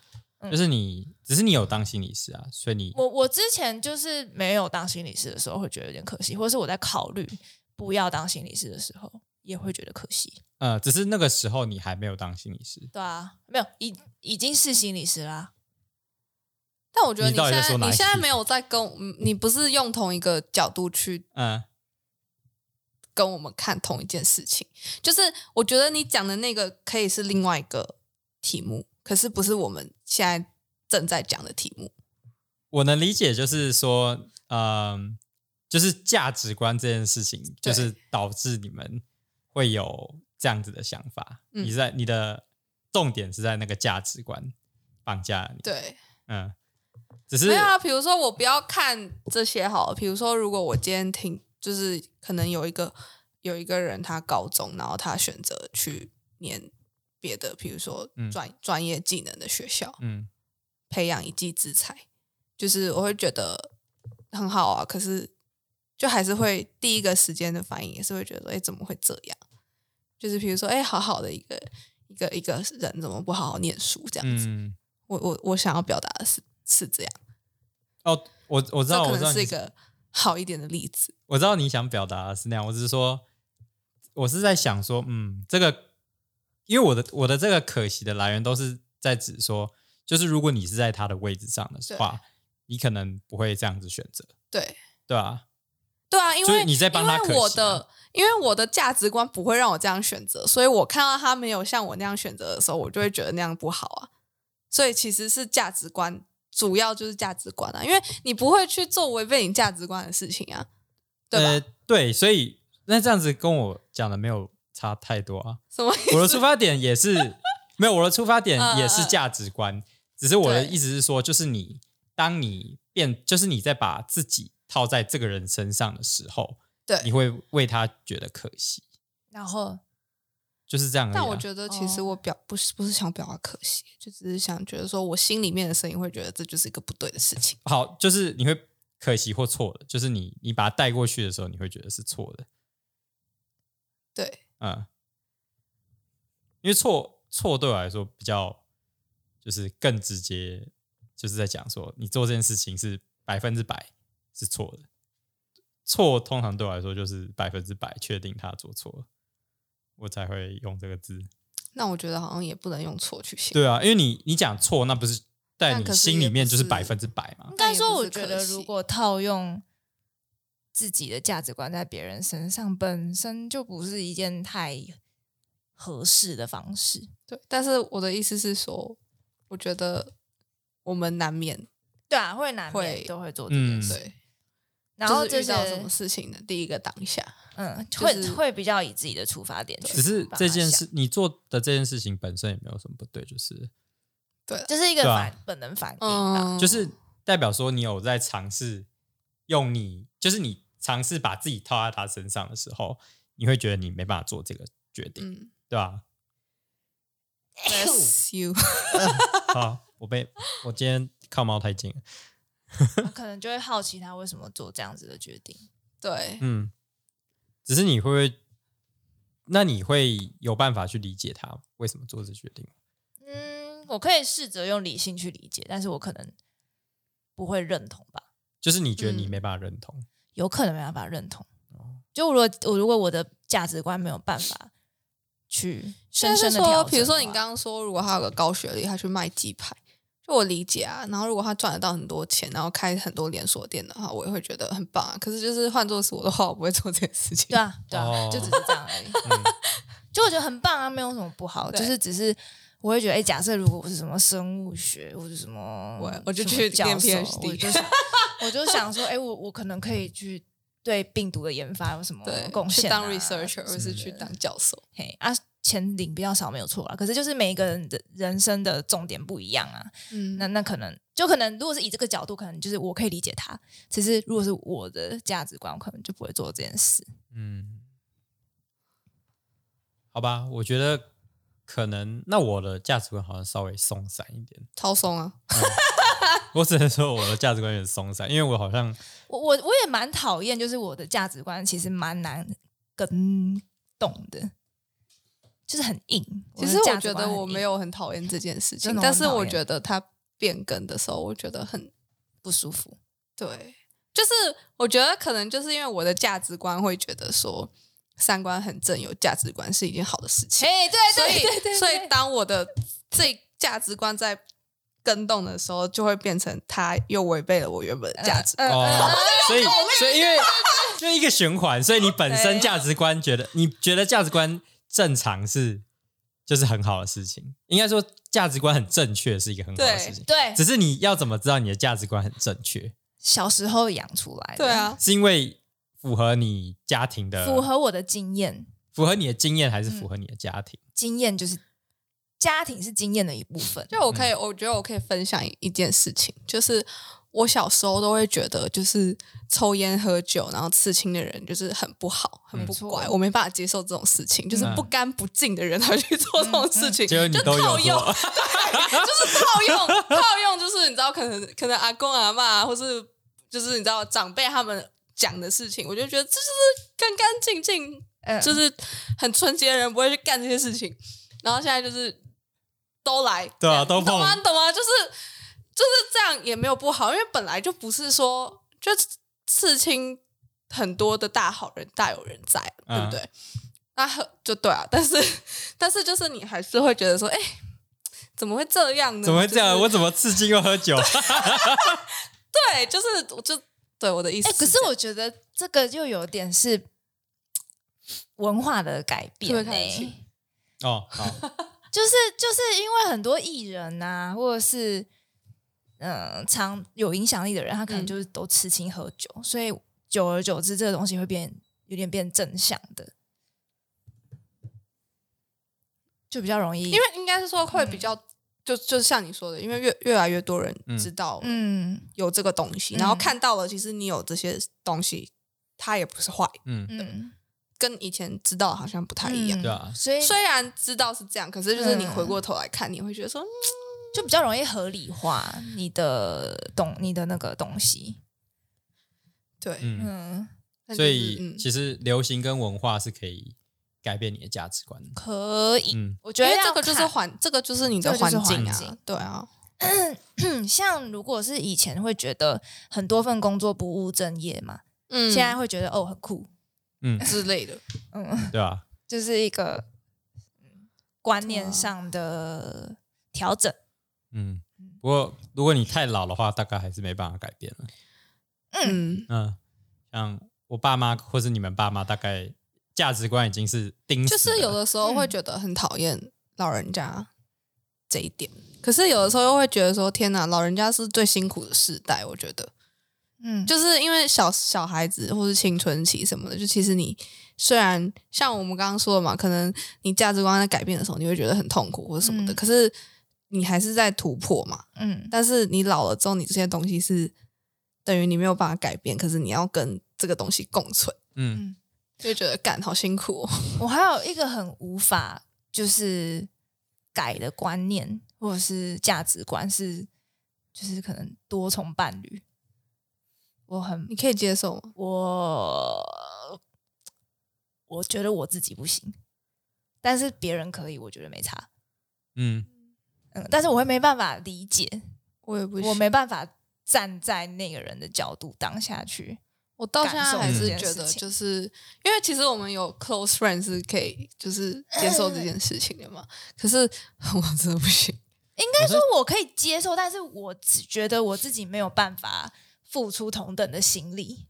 就是你，只是你有当心理师啊，所以你我我之前就是没有当心理师的时候，会觉得有点可惜，或者是我在考虑不要当心理师的时候，也会觉得可惜。呃，只是那个时候你还没有当心理师。对啊，没有已已经是心理师啦。但我觉得你现在你现在没有在跟你不是用同一个角度去嗯跟我们看同一件事情，就是我觉得你讲的那个可以是另外一个题目，可是不是我们现在正在讲的题目。我能理解，就是说，嗯、就是价值观这件事情，就是导致你们会有这样子的想法。嗯你在你的重点是在那个价值观绑架你。对，嗯，只是没有啊，比如说我不要看这些好了，比如说如果我今天听，就是可能有一个有一个人他高中，然后他选择去念别的，比如说嗯专、专业技能的学校，嗯培养一技之才，就是我会觉得很好啊。可是就还是会第一个时间的反应也是会觉得说，哎，怎么会这样？就是比如说，哎，好好的一个一个一个人，怎么不好好念书这样子？嗯，我我我想要表达的是是这样，哦，我我知道，这可我知道你能是一个好一点的例子。我知道你想表达的是那样，我只是说，我是在想说，嗯，这个，因为我的我的这个可惜的来源都是在指说，就是如果你是在他的位置上的话，你可能不会这样子选择，对对啊？对啊，因为你在帮他可惜啊因为我的因为我的价值观不会让我这样选择，所以我看到他没有像我那样选择的时候，我就会觉得那样不好啊。所以其实是价值观，主要就是价值观啊，因为你不会去做违背你价值观的事情啊，对吧？呃，对，所以那这样子跟我讲的没有差太多啊。什么？我的出发点也是 没有，我的出发点嗯也是嗯价值观，只是我的意思是说，就是你当你变，就是你在把自己套在这个人身上的时候，对你会为他觉得可惜，然后就是这样、啊。但我觉得其实哦我表不是不是想表达可惜，就只是想觉得说我心里面的声音会觉得这就是一个不对的事情。好，就是你会可惜或错的，就是你你把它带过去的时候，你会觉得是错的。对，嗯，因为错错对我来说比较就是更直接，就是在讲说你做这件事情是百分之百是错的。错通常对我来说就是百分之百确定他做错了，我才会用这个字。那我觉得好像也不能用错去形容。对啊，因为你你讲错，那不是在你心里面就是百分之百嘛应？该说，我觉得如果套用自己的价值观在别人身上，本身就不是一件太合适的方式。对，但是我的意思是说，我觉得我们难免对啊，会难免会都会做这件嗯事。对，然后这就是遇到什么事情的第一个当下，嗯，就是会会比较以自己的出发点去只是这件，事你做的这件事情本身也没有什么不对，就是对就是一个反本能反应吧。嗯，就是代表说你有在尝试用你，就是你尝试把自己套在他身上的时候，你会觉得你没办法做这个决定，嗯对吧？，bless you，好，我被我今天靠猫太近了，我可能就会好奇他为什么做这样子的决定。对，嗯，只是你会不会？那你会有办法去理解他为什么做这决定吗？嗯，我可以试着用理性去理解，但是我可能不会认同吧，就是你觉得你嗯没办法认同，有可能没办法认同。哦就如果我如果我的价值观没有办法去深深的调说，整，比如说你刚刚说，如果他有个高学历，他去卖鸡排，就我理解啊。然后如果他赚得到很多钱，然后开很多连锁店的话，我也会觉得很棒啊。可是就是换做是我的话，我不会做这件事情。对啊，对啊，哦就只是这样而已。嗯就我觉得很棒啊，没有什么不好，对就是只是我会觉得，哎，假设如果我是什么生物学或者什么，我我就去念教授 PhD 我就想，我就想说，哎，我我可能可以去对病毒的研发有什么对，贡献、啊？去当 researcher 或是去的当教授。嘿啊，钱领比较少没有错啦，可是就是每一个人的人生的重点不一样啊。嗯，那那可能就可能，如果是以这个角度，可能就是我可以理解他。其实如果是我的价值观，我可能就不会做这件事。嗯，好吧，我觉得可能那我的价值观好像稍微松散一点，超松啊！我只能说我的价值观有点松散，因为我好像我我我也蛮讨厌，就是我的价值观其实蛮难跟懂的，就是很硬。其实我觉得我没有很讨厌这件事情但是我觉得他变更的时候，我觉得很不舒服。对，就是我觉得可能就是因为我的价值观会觉得说三观很正，有价值观是一件好的事情，哎，对所以对对对，所以当我的这价值观在跟动的时候，就会变成他又违背了我原本的价值。观。嗯哦，所以所以因为就一个循环，所以你本身价值观觉得你觉得价值观正常是就是很好的事情，应该说价值观很正确是一个很好的事情，对，只是你要怎么知道你的价值观很正确，小时候养出来的，对，啊，是因为符合你家庭的符合我的经验，符合你的经验，还嗯。是符合你的家庭？经验就是家庭是经验的一部分。就我可以，我觉得我可以分享一一件事情，就是我小时候都会觉得，就是抽烟喝酒，然后刺青的人就是很不好，很不乖，我没办法接受这种事情，就是嗯。不干不净的人 才会去做这种事情，就套用，对，就是套用套用，就是你知道，可能可能阿公阿妈或是就是你知道长辈他们讲的事情，我就觉得这就是干干净净，嗯就是很纯洁的人不会去干这些事情。然后现在就是都来，对啊都懂吗？碰懂吗？就是就是这样也没有不好，因为本来就不是说就刺青很多的大好人大有人在，对不嗯对？那很就对啊，但是但是就是你还是会觉得说，哎，怎么会这样呢？怎么会这样？就是我怎么刺激又喝酒？对，就是我就对我的意思哎、可是我觉得这个就有点是文化的改变会呢、开始哦，好，就是就是因为很多艺人呐、或者是嗯、呃常有影响力的人，他可能嗯。就是都吃青喝酒，所以久而久之，这个东西会变有点变正向的，就比较容易，因为应该是说会比较，就就像你说的，因为越越来越多人嗯。知道嗯。有这个东西，嗯然后看到了，其实你有这些东西，它也不是坏，嗯，嗯。跟以前知道好像不太一样。嗯。对啊。所以虽然知道是这样，可是就是你嗯。回过头来看，你会觉得说，嗯。就比较容易合理化你的东你的那个东西，对，嗯，嗯。但就是所以嗯。其实流行跟文化是可以改变你的价值观。可以，嗯。我觉得这个就是环，这个就是你的环境啊。境，对啊，像如果是以前会觉得很多份工作不务正业嘛，嗯。现在会觉得哦很酷，嗯，之类的，嗯，对啊？就是一个嗯观念上的调整。嗯，不过如果你太老的话，大概还是没办法改变了。嗯，嗯，像我爸妈或是你们爸妈，大概价值观已经是钉死，就是有的时候会嗯觉得很讨厌老人家这一点，可是有的时候又会觉得说，天哪，老人家是最辛苦的世代，我觉得。嗯，就是因为小小孩子或是青春期什么的，就其实你虽然像我们刚刚说的嘛，可能你价值观在改变的时候，你会觉得很痛苦或者什么的，嗯。可是你还是在突破嘛。嗯。但是你老了之后，你这些东西是等于你没有办法改变，可是你要跟这个东西共存，嗯就觉得干好辛苦、哦。我还有一个很无法就是改的观念或者是价值观是，就是可能多重伴侣，我很你可以接受吗？我我觉得我自己不行，但是别人可以，我觉得没差。嗯嗯，但是我会没办法理解，我也不行，我没办法站在那个人的角度当下去。我到现在还是觉得，就是因为其实我们有 close friend 是可以就是接受这件事情的嘛，可是我真的不行。应该说我可以接受，但是我只觉得我自己没有办法付出同等的心力。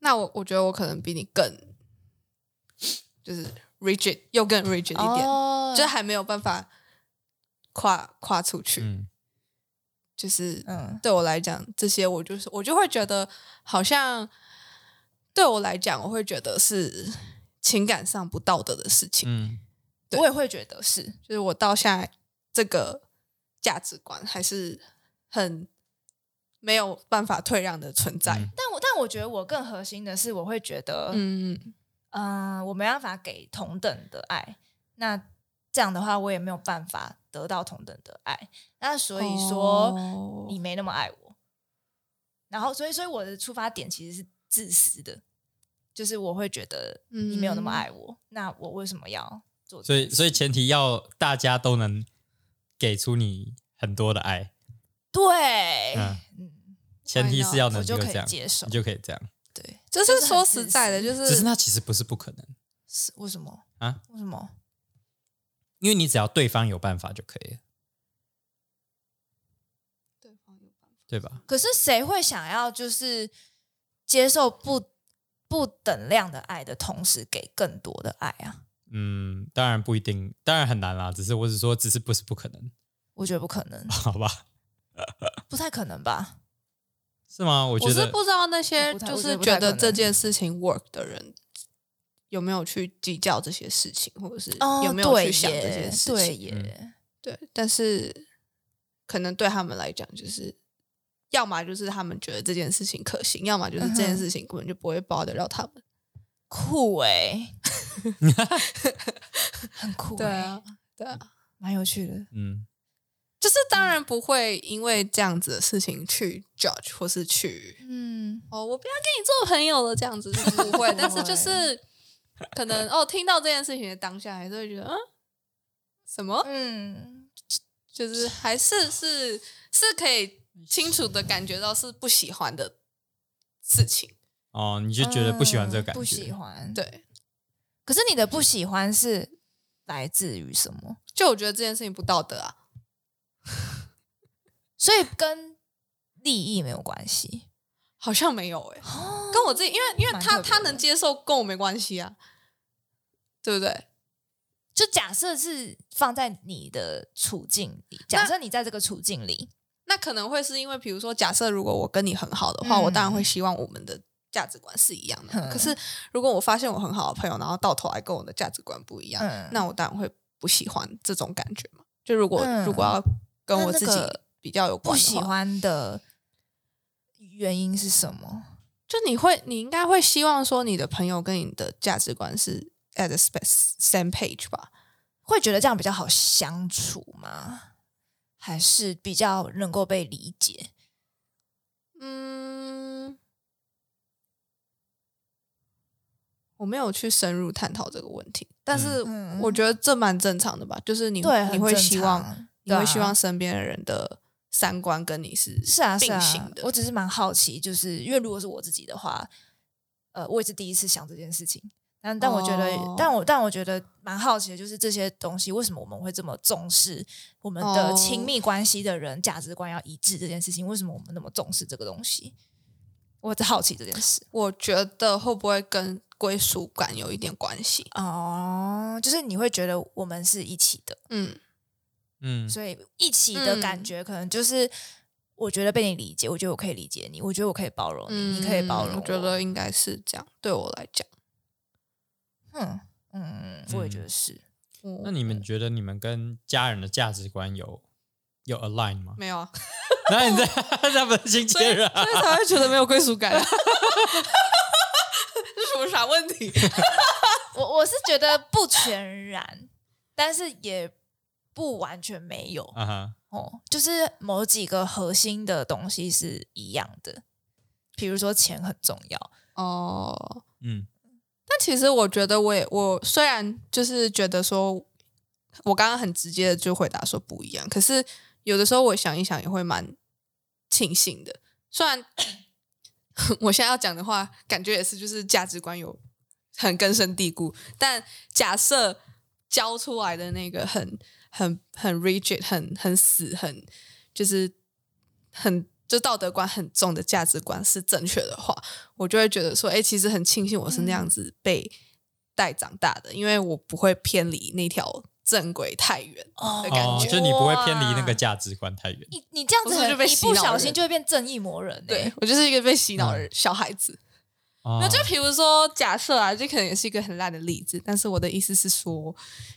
那我我觉得我可能比你更就是 rigid，又更 rigid 一点，哦就还没有办法跨跨出去。嗯就是嗯对我来讲，这些我就是我就会觉得好像对我来讲，我会觉得是情感上不道德的事情。嗯我也会觉得是，就是我到现在这个价值观还是很没有办法退让的存在。嗯但我但我觉得我更核心的是，我会觉得，嗯、嗯，我没办法给同等的爱，那这样的话，我也没有办法得到同等的爱。那所以说，哦你没那么爱我，然后所以所以我的出发点其实是自私的，就是我会觉得你没有那么爱我，那我为什么要做所？以所以前提要大家都能给出你很多的爱，对，前提是要能我就可以这样，接受你就可以这样。对，就是说实在的，就是是只是那其实不是不可能，是为什么啊？为什么？因为你只要对方有办法就可以了，对方有办法。对吧？可是谁会想要就是接受不不等量的爱的同时给更多的爱啊？嗯，当然不一定，当然很难啦。只是我只说，只是不是不可能，我觉得不可能，好吧？不太可能吧？是吗？我我觉得是不知道那些就是觉得这件事情 work 的人有没有去计较这些事情，或者是哦，有没有去想这些事情。对耶，对，但是可能对他们来讲，就是要么就是他们觉得这件事情可行，要么就是这件事情根本就不会 bother 到他们。酷哎，很酷，对啊，，对啊，蛮有趣的。嗯就是当然不会因为这样子的事情去 judge 或是去嗯，哦，我不要跟你做朋友了，这样子是不会。但是就是可能哦，听到这件事情的当下，还是会觉得嗯，什么？嗯，就是还是是是可以清楚的感觉到是不喜欢的事情。哦，你就觉得不喜欢这个感觉，嗯不喜欢。，对，可是你的不喜欢是来自于什么？就我觉得这件事情不道德啊。所以跟利益没有关系。好像没有诶、跟我自己，因为因为他他能接受，跟我没关系啊，对不对？就假设是放在你的处境里，假设你在这个处境里，那可能会是因为，比如说，假设如果我跟你很好的话，嗯我当然会希望我们的价值观是一样的。嗯可是如果我发现我很好的朋友，然后到头来跟我的价值观不一样，嗯那我当然会不喜欢这种感觉嘛。就如果、嗯如果要跟我自己比较有不喜关的话，欢的原因是什么？就你会，你应该会希望说，你的朋友跟你的价值观是 at the same page 吧？会觉得这样比较好相处吗？还是比较能够被理解？嗯，我没有去深入探讨这个问题，但是嗯我觉得这蛮正常的吧，就是你对，你会希望常你会希望身边的人的三观跟你是是啊，是并啊行的。我只是蛮好奇，就是因为如果是我自己的话，呃，我也是第一次想这件事情。但但我觉得，哦但我但我觉得蛮好奇的，就是这些东西为什么我们会这么重视我们的哦亲密关系的人价值观要一致这件事情？为什么我们那么重视这个东西？我在好奇这件事。我觉得会不会跟归属感有一点关系？哦，就是你会觉得我们是一起的，嗯，嗯，所以一起的感嗯觉可能就是，我觉得被你理解，我觉得我可以理解你，我觉得我可以包容你，你可以包容我我觉得应该是这样。对我来讲，嗯嗯，我也觉得是。那你们觉得你们跟家人的价值观有有 align 吗？没有啊？那你在他们亲所以切人啊，所以才会觉得没有归属感、啊。这什么傻问题？我我是觉得不全然，但是也不完全没有啊哈，哦，就是某几个核心的东西是一样的，比如说钱很重要，哦，嗯但其实我觉得我也我虽然就是觉得说，我刚刚很直接的就回答说不一样，可是有的时候我想一想也会蛮庆幸的。虽然 我现在要讲的话，感觉也是就是价值观有很根深蒂固，但假设教出来的那个很很很 rigid、很很死、很就是很就道德观很重的价值观是正确的话，我就会觉得说，哎、其实很庆幸我是那样子被带长大的，因为我不会偏离那条正轨太远哦的感觉。哦就你不会偏离那哇个价值观太远。你你这样子就被很一不洗脑人小心就会变正义魔人、欸，对我就是一个被洗脑的嗯小孩子。哦那就比如说，假设啊，这可能也是一个很烂的例子，但是我的意思是说，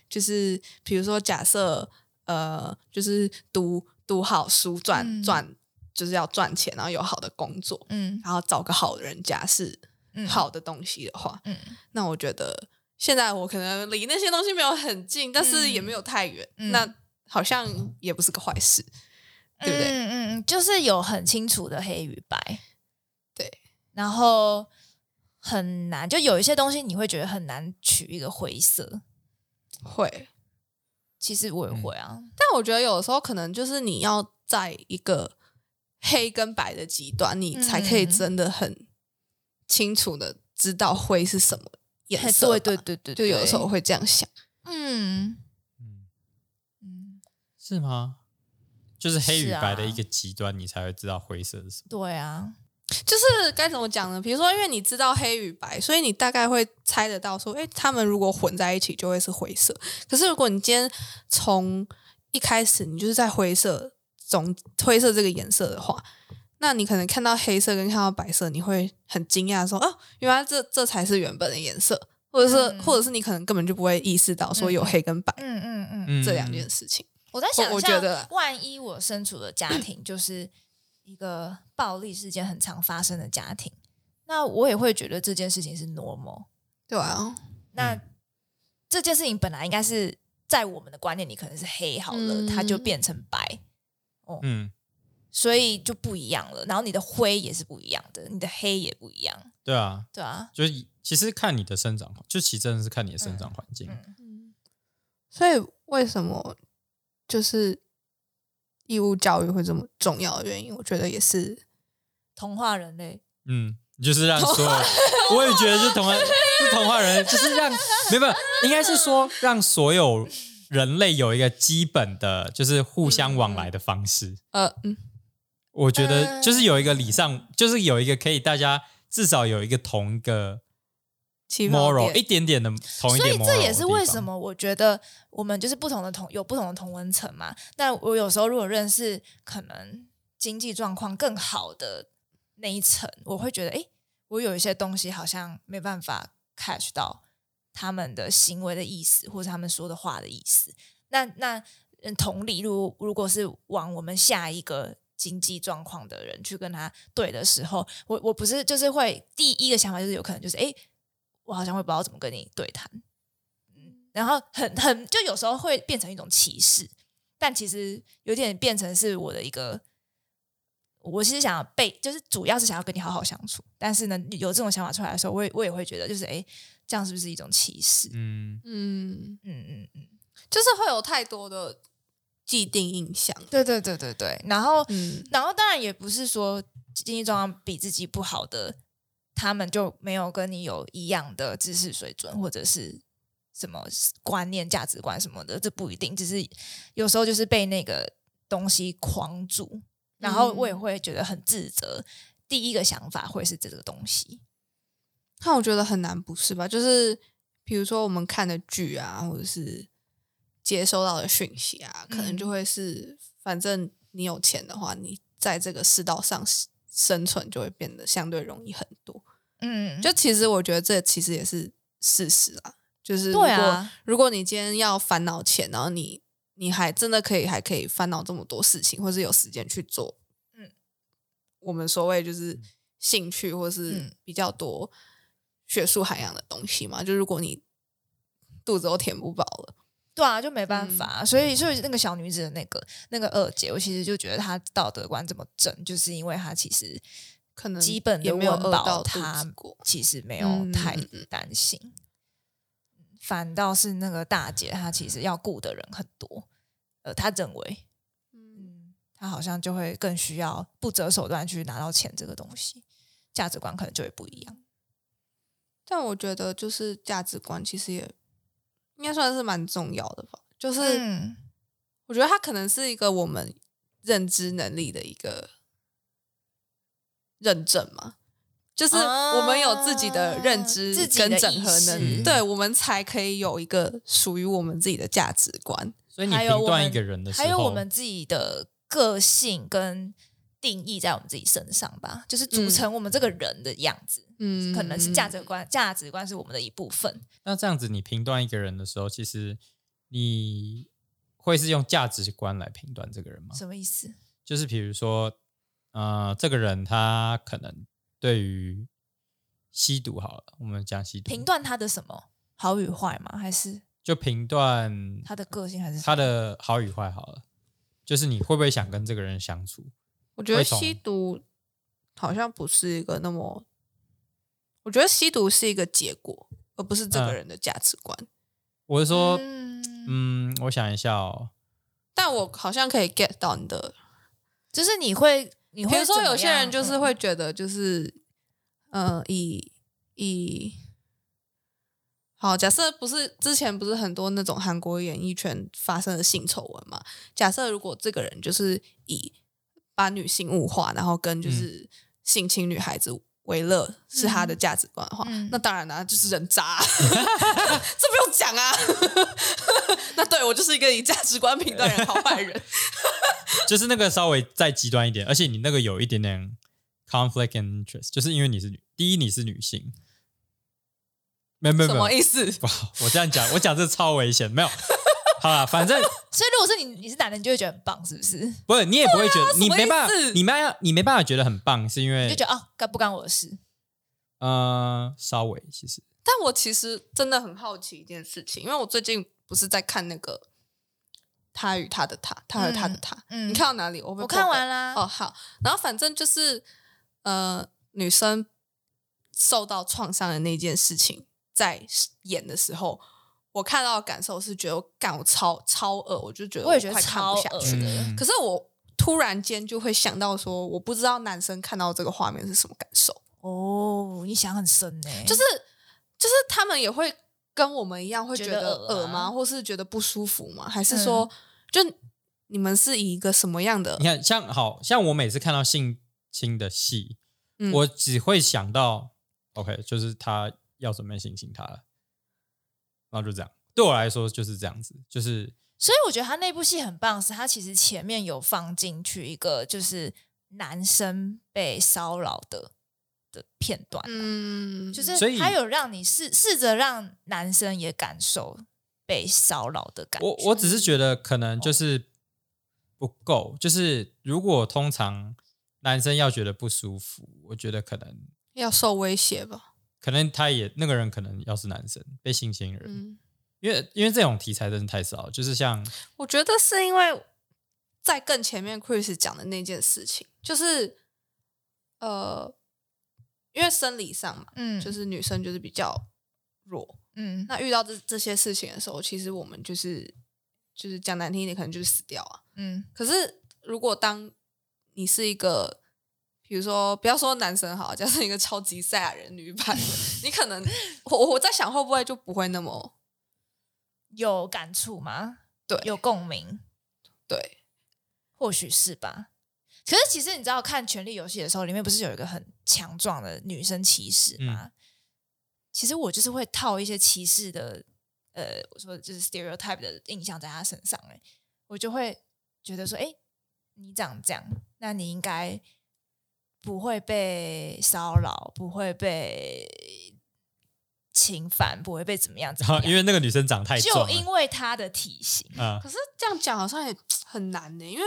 就是比如说，假设呃，就是读读好书，赚嗯赚，就是要赚钱，然后有好的工作，嗯。然后找个好的人家是嗯。好的东西的话，嗯。那我觉得现在我可能离那些东西没有很近，但是也没有太远，嗯。那好像也不是个坏事，对不对？嗯嗯嗯，就是有很清楚的黑与白，对，然后很难，就有一些东西你会觉得很难取一个灰色。会，其实我也嗯会啊，但我觉得有的时候可能就是你要在一个黑跟白的极端，你才可以嗯真的很清楚的知道灰是什么颜色吧。对对对对，就有的时候，会这样想。嗯嗯，嗯，是吗？就是黑与白的一个极端，你才会知道灰色是什么。对啊，就是该怎么讲呢？比如说，因为你知道黑与白，所以你大概会猜得到说，哎，他们如果混在一起就会是灰色。可是如果你今天从一开始你就是在灰色中灰色这个颜色的话，那你可能看到黑色跟看到白色，你会很惊讶说，哦，原来这这才是原本的颜色，或者是、嗯。或者是你可能根本就不会意识到说有黑跟白、嗯嗯嗯，嗯，这两件事情。我在想，我觉得万一我身处的家庭就是一个暴力事件很常发生的家庭，那我也会觉得这件事情是 normal。对啊，那这件事情本来应该是在我们的观念里可能是黑好了，嗯它就变成白，嗯，所以就不一样了。然后你的灰也是不一样的，你的黑也不一样，对啊，对啊，就是其实看你的生长，就其实真的是看你的生长环境。嗯所以为什么就是义务教育会这么重要的原因，我觉得也是同化人类，嗯，就是让所有，我也觉得是童话，是童话人，就是让没有没有，应该是说让所有人类有一个基本的，就是互相往来的方式。呃嗯我觉得就是有一个礼尚，就是有一个可以大家至少有一个同一个起跑 moral 点一点点的同一点所以这也是为什么我觉得我们就是不同的同有不同的同文层嘛。那我有时候如果认识可能经济状况更好的那一层，我会觉得，哎，我有一些东西好像没办法 catch 到他们的行为的意思，或者他们说的话的意思。那那同理，如如果是往我们下一个经济状况的人去跟他对的时候，我我不是就是会第一个想法就是有可能就是诶，我好像会不知道怎么跟你对谈，嗯，然后很很就有时候会变成一种歧视，但其实有点变成是我的一个我其实想要被，就是主要是想要跟你好好相处，但是呢，有这种想法出来的时候，我也我也会觉得，就是哎，这样是不是一种歧视？嗯，嗯，嗯嗯嗯，就是会有太多的既定印象。对对对对对。然后，嗯然后当然也不是说经济状况比自己不好的，他们就没有跟你有一样的知识水准，或者是什么观念、价值观什么的，这不一定。只是有时候就是被那个东西框住，然后我也会觉得很自责。第一个想法会是这个东西，但我觉得很难，不是吧？就是比如说我们看的剧啊，或者是接收到的讯息啊，可能就嗯。会是，反正你有钱的话，你在这个世道上生存就会变得相对容易很多。嗯，就其实我觉得这其实也是事实啊，就是如果、对啊。如果你今天要烦恼钱，然后你你还真的可以还可以烦恼这么多事情，或是有时间去做，嗯，我们所谓就是兴趣或是嗯。比较多学术涵养的东西嘛，就如果你肚子都填不饱了，对啊，就没办嗯法。所以，所以那个小女子的那个那个二姐，我其实就觉得她道德观这么正，就是因为她其实可能基本的也没有温到她过。其实没有嗯太担心，反倒是那个大姐，她其实要顾的人很多。呃，她认为，嗯嗯，她好像就会更需要不择手段去拿到钱这个东西，价值观可能就会不一样。但我觉得就是价值观其实也应该算是蛮重要的吧，就是。嗯我觉得它可能是一个我们认知能力的一个认证嘛，就是我们有自己的认知跟整合能力，对我们才可以有一个属于我们自己的价值观。所以你还有我们评断一个人的时候，还有我们自己的个性跟定义在我们自己身上吧，就是组成我们这个人的样子。嗯可能是价值观，价值观是我们的一部分。那这样子，你评断一个人的时候，其实你会是用价值观来评断这个人吗？什么意思？就是比如说，呃，这个人他可能对于吸毒好了，我们讲吸毒，评断他的什么好与坏吗？还是就评断他的个性，还是他的好与坏好了。就是你会不会想跟这个人相处？我觉得吸毒好像不是一个那么，我觉得吸毒是一个结果，而不是这个嗯人的价值观。我是说，嗯，嗯，我想一下哦，但我好像可以 get 到你的就是你会，你会比如说，有些人就是嗯会觉得，就是，呃，以以好，假设不是之前不是很多那种韩国演艺圈发生的性丑闻嘛？假设如果这个人就是以把女性物化，然后跟就是性侵女孩子为乐是他的价值观的话，嗯那当然啦、就是人渣，这不用讲啊。那对我就是一个以价值观评断人好坏人。就是那个稍微再极端一点，而且你那个有一点点 conflict and interest，就是因为你是女，第一你是女性，没有没有什没有，么意思？不好，我这样讲，我讲这超危险，没有。好了，反正 所以如果是你，你是男的，你就会觉得很棒，是不是？不是你也不会觉得，你没办法，你没办法，你没办法觉得很棒，是因为你为就觉得哦，干不干我的事？呃，稍微其实但我其实真的很好奇一件事情，因为我最近不是在看那个他与他的他，他和他的他，嗯你看到哪里？我我看完啦。哦，好，然后反正就是呃，女生受到创伤的那件事情，在演的时候，我看到的感受是觉得干我超超恶，我就觉得我也觉得快看超不下去。恶可是我突然间就会想到说，我不知道男生看到这个画面是什么感受。哦，你想很深呢，就是就是他们也会跟我们一样会觉得恶吗？或是觉得不舒服吗？还是说，就你们是以一个什么样的你？看，像好像我每次看到性侵的戏，嗯我只会想到 OK，就是他要准备性侵他了，然后就这样。对我来说就是这样子，就是所以我觉得他那部戏很棒，是他其实前面有放进去一个就是男生被骚扰的的片段啊、嗯，就是所以他有让你试试着让男生也感受被骚扰的感觉。我我只是觉得可能就是不够，就是如果通常男生要觉得不舒服，我觉得可能要受威胁吧？可能他也那个人可能要是男生被性侵人，嗯，因为因为这种题材真的太少，就是像我觉得是因为在更前面 Chris 讲的那件事情，就是呃，因为生理上嘛，嗯，就是是女生就是比较弱，嗯。那遇到这这些事情的时候，其实我们就是就是讲难听一点，可能就是死掉啊。嗯。可是如果当你是一个，比如说不要说男生好，假设一个超级赛亚人女版，你可能我我在想会不会就不会那么 有感触吗？对有共鸣，对或许是吧。可是其实你知道，看《权力游戏》的时候，里面不是有一个很强壮的女生骑士吗？其实我就是会套一些骑士的，呃，我说就是 stereotype 的印象在她身上、欸，我就会觉得说，哎、你长这样，那你应该不会被骚扰，不会被侵犯，不会被怎么样怎么样。因为那个女生长太就壮了，因为她的体型，啊可是这样讲好像也 很难呢，因为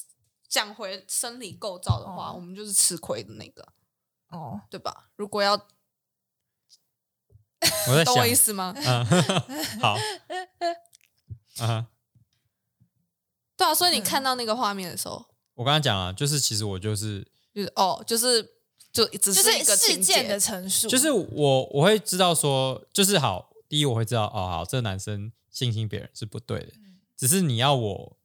讲回生理构造的话，哦我们就是吃亏的那个，哦，对吧？如果要 我在想懂我意，思吗？嗯，好，啊，对啊，所以你嗯看到那个画面的时候，我刚刚讲啊，就是其实我就是就是哦，就是就只就是一个事情节。件的陈述，就是我我会知道说，就是好，第一我会知道哦，好，这个男生性侵别人是不对的，嗯。只是你要我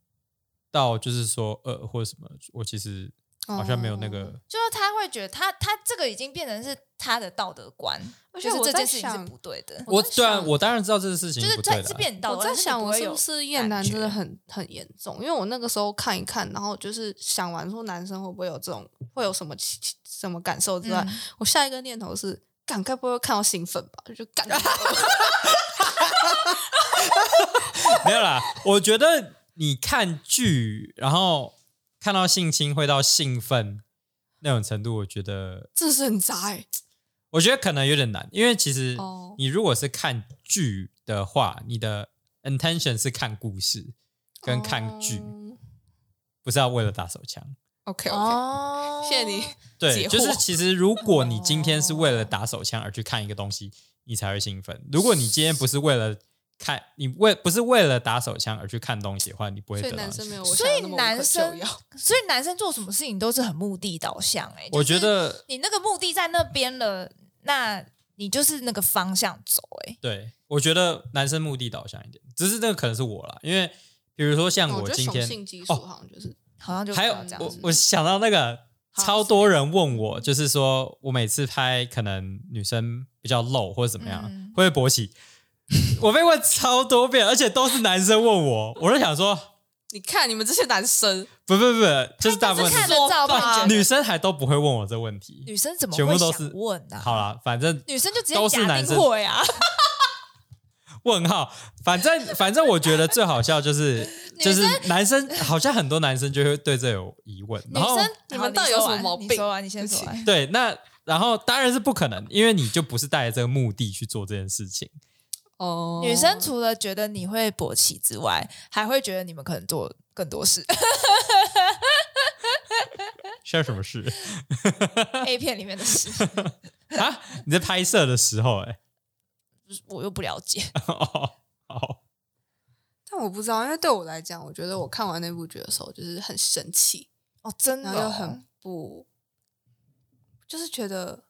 到就是说呃或者什么，我其实好像没有那个，哦。就是他会觉得他他这个已经变成是他的道德观，就是而且这件事情是不对的，我在我对啊，想我当然知道这件事情就是不对的啊，这是变道德我在想，我是不是厌感男真的很很严重？因为我那个时候看一看，然后就是想完说男生会不会有这种会有什么其其什么感受之外，嗯。我下一个念头是，干该不会看到兴奋吧？就干。没有啦，我觉得你看剧，然后看到性侵会到兴奋那种程度，我觉得这是很渣哎、我觉得可能有点难，因为其实哦你如果是看剧的话，你的 intention 是看故事跟看剧，哦不是要为了打手枪。OK OK，、哦，谢谢你。对，就是其实如果你今天是为了打手枪而去看一个东西，你才会兴奋。如果你今天不是为了看，你为不是为了打手枪而去看东西的话，你不会所以男生没有我所以男生，所以男生做什么事情都是很目的导向、欸，哎，我觉得你那个目的在那边了，那你就是那个方向走、欸，对，我觉得男生目的导向一点，只是那个可能是我啦，因为比如说像我今天性激素哦，好像就是、好像就还有这样子我我想到那个超多人问我，就是说我每次拍可能女生比较露或者怎么样，嗯会不会勃起？我被问超多遍，而且都是男生问我，我就想说，你看你们这些男生，不不不，就是大部分是是看了照片说吧女生还都不会问我这个问题。女生怎么全部都是问呢、啊？好了，反正女生就直接都是假男生。定会啊，问号，反正反正我觉得最好笑就是 就是男生好像很多男生就会对这有疑问，女然后生你们到底有什么毛病？你说完，你先说完。对那然后当然是不可能，因为你就不是带着这个目的去做这件事情。哦，女生除了觉得你会勃起之外，还会觉得你们可能做更多事。需要什么事 A 片里面的事，啊？你在拍摄的时候、欸，哎，我又不了解。哦，好，但我不知道，因为对我来讲，我觉得我看完那部剧的时候，就是很生气，哦，真的、然后又哦，很不，就是觉得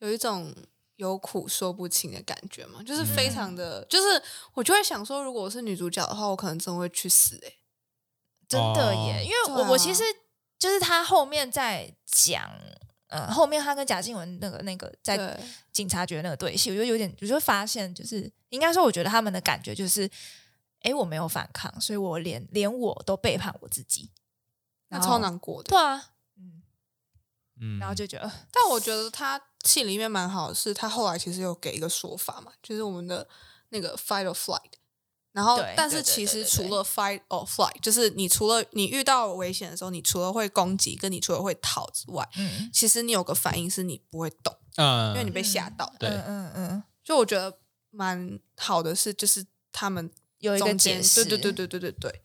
有一种有苦说不清的感觉嘛，就是非常的，就是我就会想说，如果我是女主角的话，我可能真的会去死哎、真的哦。耶，因为我、啊我其实就是他后面在讲，呃，后面他跟贾静雯那个那个在，警察局那个对戏，我就有点，我就发现，就是应该说，我觉得他们的感觉就是，哎，我没有反抗，所以我连连我都背叛我自己，那超难过的。对啊，嗯，嗯，然后就觉得，但我觉得他戏里面蛮好的是，他后来其实有给一个说法嘛，就是我们的那个 fight or flight。然后，但是其实除了 fight or flight，就是你除了你遇到危险的时候，你除了会攻击，跟你除了会逃之外，嗯，其实你有个反应是你不会动，嗯，因为你被吓到。对嗯嗯嗯，就我觉得蛮好的是，就是他们有一个中间解释，对对对对对对对。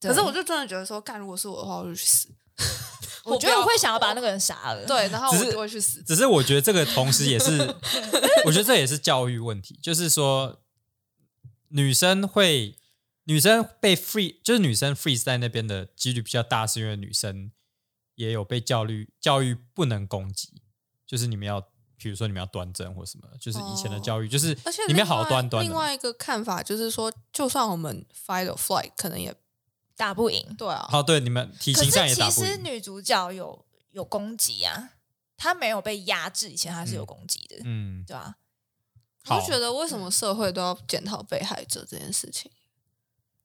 对可是我就真的觉得说，干如果是我的话，我就去死。我觉得我会想要把那个人杀了，对，然后我会去死。只是我觉得这个同时也是，我觉得这也是教育问题，就是说女生会女生被 free 就是女生 freeze 在那边的几率比较大，是因为女生也有被教育教育不能攻击，就是你们要比如说你们要端正或什么，就是以前的哦教育、就是而且你们要好端端的。另外一个看法就是说，就算我们 fight or flight，可能也打不赢。对啊。哦，对你们体可型上也是其实打不赢。女主角有有攻击啊，她没有被压制，以前她是有攻击的，嗯，对吧、好我就觉得为什么社会都要检讨被害者这件事情？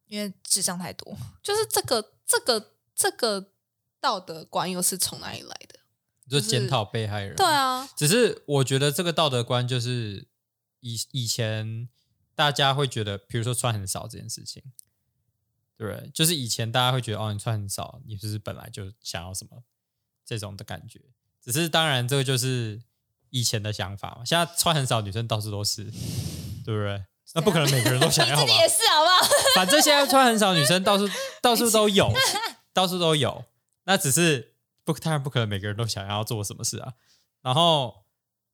因为智障太多。就是这个这个这个道德观又是从哪里来的？就检讨被害人。对啊，只是我觉得这个道德观就是以以前大家会觉得，比如说穿很少这件事情，对不对？就是以前大家会觉得，哦，你穿很少，你是不是本来就想要什么这种的感觉？只是当然，这个就是以前的想法嘛。现在穿很少，女生到处都是，对不对？那不可能每个人都想要 吧你？也是好不好？反正现在穿很少，女生到处到处都有，到处都有。那只是不，当然不可能每个人都想要做什么事啊。然后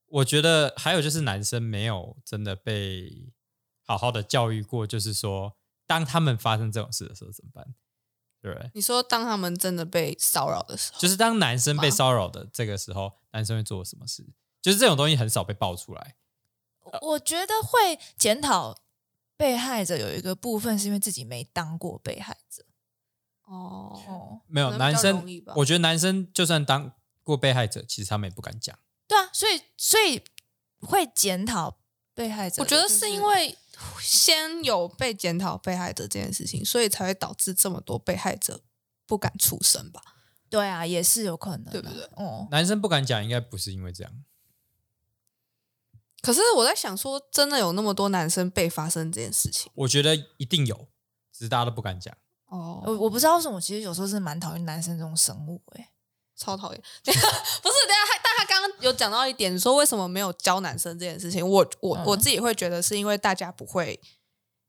我觉得还有就是男生没有真的被好好的教育过，就是说当他们发生这种事的时候怎么办？对不对？你说当他们真的被骚扰的时候，就是当男生被骚扰的这个时候，男生会做什么事？就是这种东西很少被爆出来。我觉得会检讨被害者有一个部分是因为自己没当过被害者。哦，哦，没有男生我觉得男生就算当过被害者，其实他们也不敢讲。对啊，所以所以会检讨被害者我觉得是因为先有被检讨被害者这件事情，所以才会导致这么多被害者不敢出声吧？对啊，也是有可能啊，对不对哦，男生不敢讲，应该不是因为这样。可是我在想说，真的有那么多男生被发生这件事情我觉得一定有，只是大家都不敢讲。哦我我不知道为什么，其实有时候是蛮讨厌男生这种生物哎、超讨厌。不是，等一下，但他刚刚有讲到一点，说为什么没有教男生这件事情，我我、嗯我自己会觉得是因为大家不会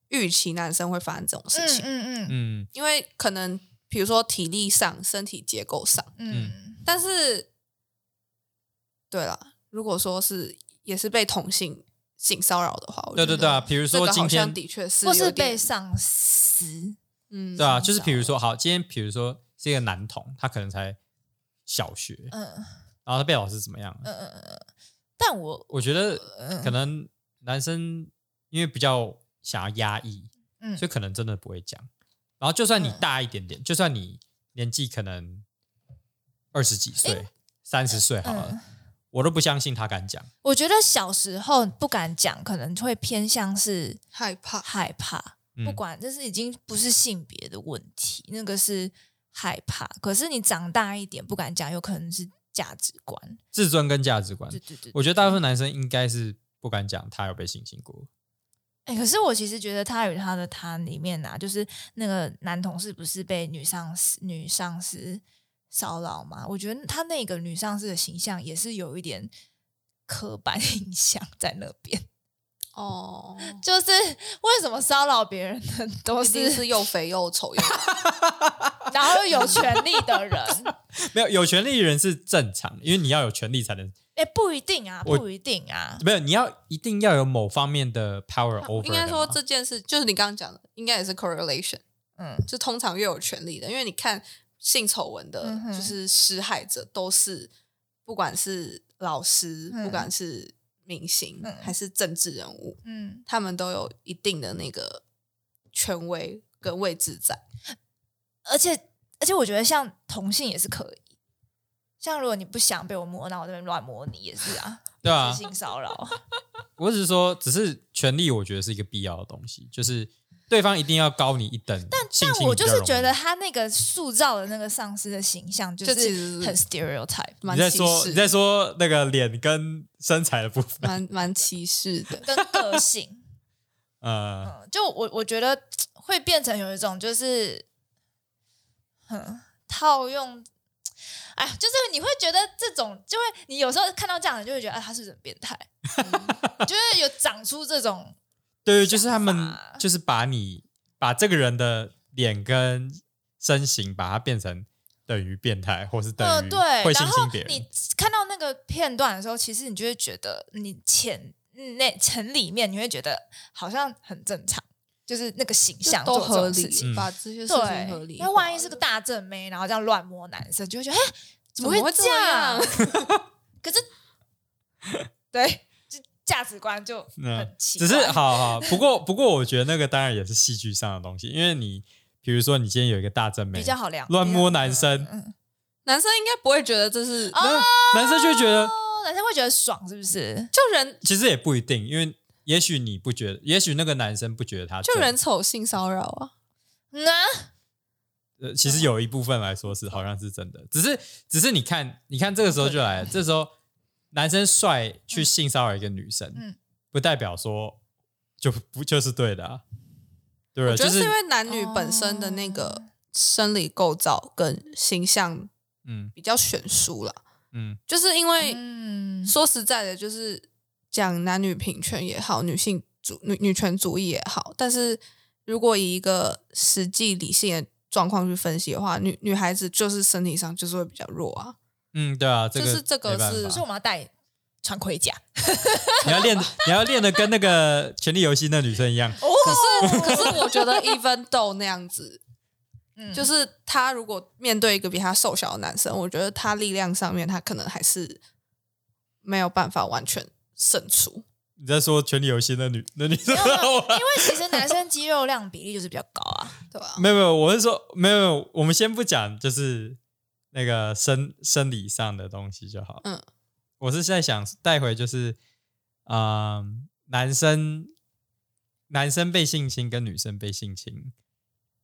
预期男生会发生这种事情，嗯嗯嗯，因为可能比如说体力上、身体结构上，嗯。但是对了，如果说是也是被同性性骚扰的话，我觉得对对对啊，比如说今天的确是或是有点被上司，嗯对啊，就是比如说好，今天比如说是一个男童，他可能才小学，嗯然后他被老师怎么样？嗯嗯嗯，但我我觉得嗯可能男生因为比较想要压抑，嗯所以可能真的不会讲。然后就算你嗯大一点点，就算你年纪可能二十几岁、三十岁好了，嗯我都不相信他敢讲。我觉得小时候不敢讲，可能会偏向是害怕，害怕，嗯不管这是已经不是性别的问题，那个是害怕。可是你长大一点不敢讲，有可能是价值观。自尊跟价值观对，对对，我觉得大部分男生应该是不敢讲他有被性侵过。哎、可是我其实觉得他与他的他里面啊，就是那个男同事不是被女上司女上司骚扰吗？我觉得他那个女上司的形象也是有一点刻板 印象在那边，哦，就是为什么骚扰别人的都是是又肥又丑又 然后又有权利的人？没有有权利的人是正常，因为你要有权利才能哎、不一定啊，不一定啊。没有，你要一定要有某方面的 power over 应该说这件事就是你刚刚讲的，应该也是 correlation，嗯。就通常越有权利的，因为你看性丑闻的嗯，就是施害者都是不管是老师，嗯。不管是明星嗯还是政治人物，嗯，他们都有一定的那个权威跟位置在。而且而且我觉得像同性也是可以，像如果你不想被我摸，那我这边乱摸你也是啊，对啊，性骚扰。我只是说，只是权利，我觉得是一个必要的东西，就是对方一定要高你一等。但但我就是觉得他那个塑造的那个上司的形象，就是是很 stereotype，蛮歧你在说视你在说那个脸跟身材的部分，蛮蛮歧视的。跟个性。呃，嗯，就我我觉得会变成有一种就是，嗯，套用。哎，就是你会觉得这种，就会你有时候看到这样的，就会觉得啊，他是不是很变态，嗯 就是有长出这种，对，就是他们就是把你把这个人的脸跟身形，把它变成等于变态，或是等呃，于对，会然后性侵别人你。看到那个片段的时候，其实你就会觉得你潜那层里面，你会觉得好像很正常，就是那个形就象做这都合理把这些事情合，理。那万一是个，大正妹，然后这样乱摸男生，就会觉得，哎，怎么会这样？可是，对，就价值观就嗯很，奇怪只。是好好，不过 不过，我觉得那个当然也是戏剧上的东西，因为你比如说你今天有一个大正妹比较好聊，乱摸男生，嗯，男生应该不会觉得这是，哦男生就会觉得哦，男生会觉得爽，是不是？就人其实也不一定，因为也许你不觉得，也许那个男生不觉得他就人丑性骚扰啊。嗯啊，呃，其实有一部分来说是好像是真的，只是只是你看，你看这个时候就来了，这时候男生帅去性骚扰一个女生，嗯。不代表说就不就是对的、啊，对不对？就是我觉得是因为男女本身的那个生理构造跟形象嗯。比较悬殊了，嗯。就是因为嗯，说实在的，就是讲男女平权也好，女性主女女权主义也好，但是如果以一个实际理性的状况去分析的话，女女孩子就是身体上就是会比较弱啊。嗯，对啊，这个就是这个是没办法所以我们要带穿盔甲。你要练，你要练的跟那个《权力游戏》那女生一样，哦，可是可是我觉得 even though 那样子，嗯就是他如果面对一个比他瘦小的男生，我觉得他力量上面他可能还是没有办法完全胜出。你在说《权力游戏》那女那女生因为其实男生肌肉量比例就是比较高啊。对吧、没有没有，我是说没有没有，我们先不讲，就是那个生生理上的东西就好。嗯，我是在想带回就是，嗯、男生男生被性侵跟女生被性侵，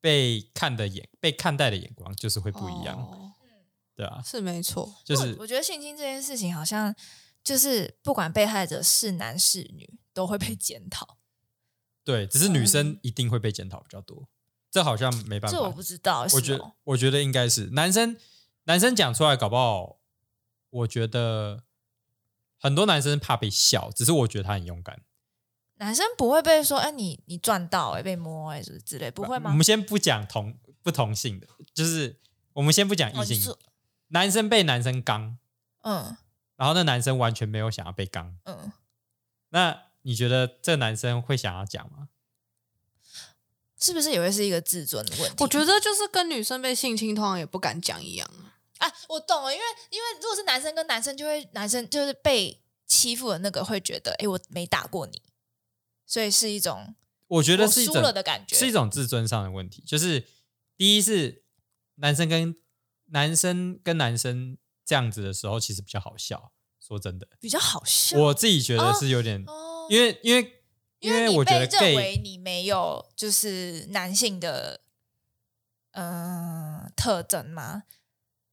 被看的眼被看待的眼光就是会不一样，哦对啊，是没错。就是我我觉得性侵这件事情好像就是不管被害者是男是女，都会被检讨。对，只是女生一定会被检讨比较多，这好像没办法。这我不知道，我觉得，我觉得应该是男生，男生讲出来，搞不好，我觉得很多男生怕被笑，只是我觉得他很勇敢。男生不会被说，哎，你你赚到哎、被摸哎、之之类，不会吗我？们先不讲同不同性的，就是我们先不讲异性，男生被男生刚，嗯然后那男生完全没有想要被刚，嗯，那你觉得这男生会想要讲吗？是不是也会是一个自尊的问题？我觉得就是跟女生被性侵通常也不敢讲一样啊。啊，我懂了，因为因为如果是男生跟男生，就会男生就是被欺负的那个会觉得，哎，我没打过你，所以是一种我觉得是输了的感觉，是一种自尊上的问题。就是第一是男生跟男生跟男生这样子的时候，其实比较好笑。说真的，比较好笑。我自己觉得是有点，哦，因为因为因为我觉得被认 gay 为你没有就是男性的嗯、呃特征吗？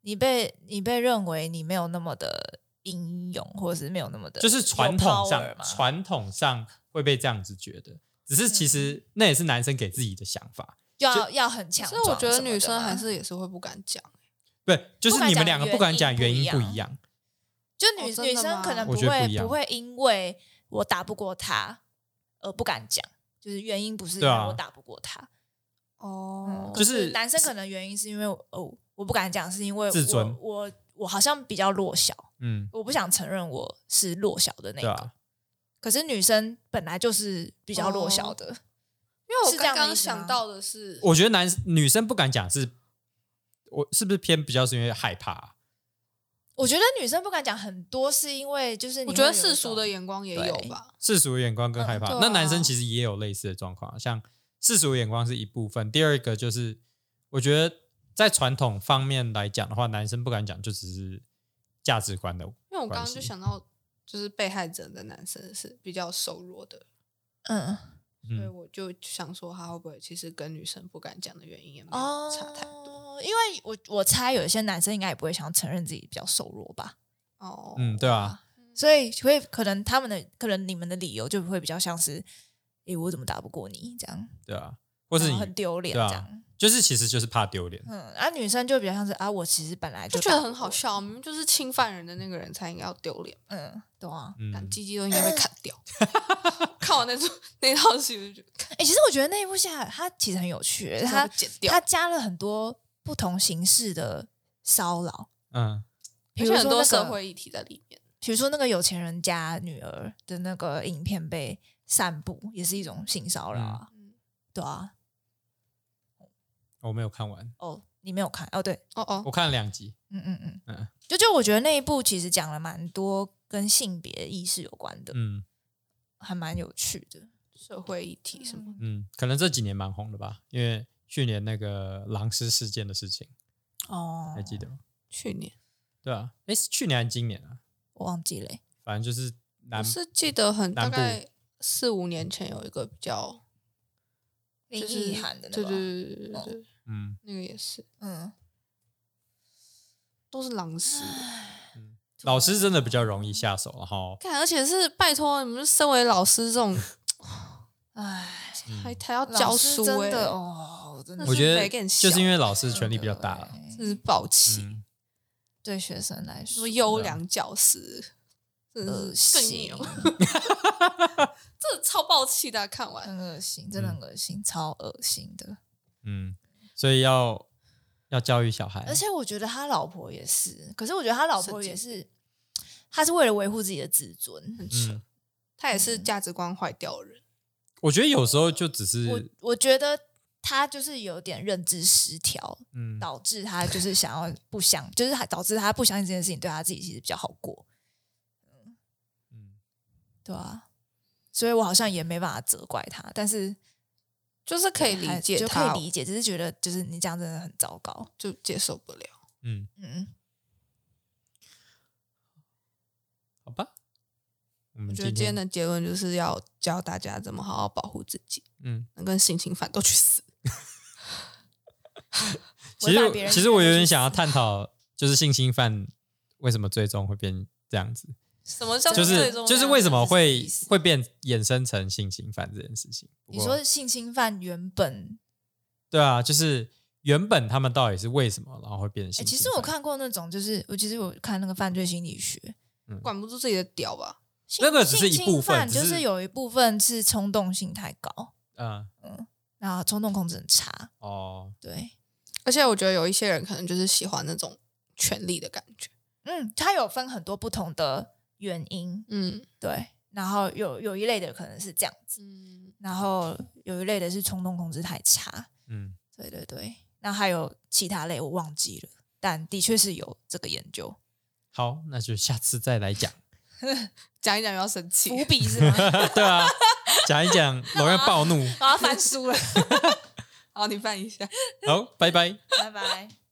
你被你被认为你没有那么的英勇，或者是没有那么的就是传统上传统上会被这样子觉得，只是其实那也是男生给自己的想法。要要很强。所以我觉得女生还是也是会不敢讲。对，就是你们两个不敢讲原原因不一样。就女、女生可能不会不会因为我打不过他而不敢讲，就是原因不是因为我打不过他。哦就是男生可能原因是因为哦我不敢讲，是因为自尊我我我好像比较弱小，嗯，我不想承认我是弱小的那个。啊，可是女生本来就是比较弱小的，因为我是刚刚想到的是，我觉得男女生不敢讲是，我是不是偏比较是因为害怕啊、我觉得女生不敢讲很多，是因为就是你我觉得世俗的眼光也有吧。世俗的眼光跟害怕。嗯啊那男生其实也有类似的状况，像世俗的眼光是一部分，第二个就是我觉得在传统方面来讲的话，男生不敢讲就只是价值观的。因为我刚刚就想到，就是被害者的男生是比较瘦弱的，嗯所以嗯，我就想说，他会不会其实跟女生不敢讲的原因也没哦有差太多。，因为我我猜有一些男生应该也不会想承认自己比较瘦弱吧，哦，嗯对啊，所以会可能他们的可能你们的理由就会比较像是，诶，我怎么打不过你这样，对啊，或是你很丢脸对啊这样。就是其实就是怕丢脸。嗯，啊，女生就比较像是啊，我其实本来就觉得很好笑，明明就是侵犯人的那个人才应该要丢脸，嗯，懂啊。但嗯，鸡鸡都应该被砍掉。看完那出那套戏，就觉得哎、其实我觉得那一部戏啊它其实很有趣，它剪掉它加了很多不同形式的骚扰，嗯，比如说那个社会议题在里面。比如说那个有钱人家女儿的那个影片被散布，也是一种性骚扰啊。嗯对啊，我没有看完，哦，你没有看哦？对，哦哦，我看了两集。嗯嗯嗯，嗯就就我觉得那一部其实讲了蛮多跟性别意识有关的，嗯还蛮有趣的。社会议题什么的？嗯，可能这几年蛮红的吧，因为去年那个狼师事件的事情，哦，还记得吗？去年对啊，哎，是去年还是今年啊？我忘记了欸。反正就是南我是记得很大概四五年前有一个比较林就是奕涵的那个，对对对对对对，嗯那个也是嗯，都是狼师。老师真的比较容易下手，然后看，而且是拜托你们，身为老师这种 唉，还还要教书哎、真的哦，真的我觉得就是因为老师权力比较大了。真是暴气，嗯，对学生来说，说优良教师，真恶心 这，超暴气的啊、看完很恶心，真的很恶心，超恶心的。嗯，所以要要教育小孩，而且我觉得他老婆也是，可是我觉得他老婆也是，他是为了维护自己的自尊。很扯。嗯，他也是价值观坏掉的人，我觉得有时候就只是我我觉得他就是有点认知失调，嗯。导致他就是想要不相，就是还导致他不相信这件事情对他自己其实比较好过，嗯。对啊，所以我好像也没办法责怪他，但是就是可以理解就可，以理解，只是觉得就是你这样真的很糟糕。就接受不了。嗯，嗯，好吧，我我们觉得今天的结论就是要教大家怎么好好保护自己，嗯，能跟性侵犯都去死。其实其实我有点想要探讨，就是性侵犯为什么最终会变这样子，什么叫就是最终就是为什么会会变衍生成性侵犯这件事情。你过说性侵犯原本，对啊，就是原本他们到底是为什么，然后会变成哎、性侵犯？其实我看过那种，就是我其实我看那个犯罪心理学，管不住自己的屌吧？那个只是一部分性侵犯就是是有一部分是冲动性太高，嗯然后冲动控制很差，哦，对，而且我觉得有一些人可能就是喜欢那种权力的感觉。嗯，他有分很多不同的原因，嗯对，然后有有一类的可能是这样子，嗯，然后有一类的是冲动控制太差，嗯，对对对，那还有其他类我忘记了，但的确是有这个研究，好，那就下次再来讲。讲一讲又要生气。伏笔是吗？对啊，讲一讲，我要暴怒。我要翻书了，好，你翻一下。好，拜拜。拜拜。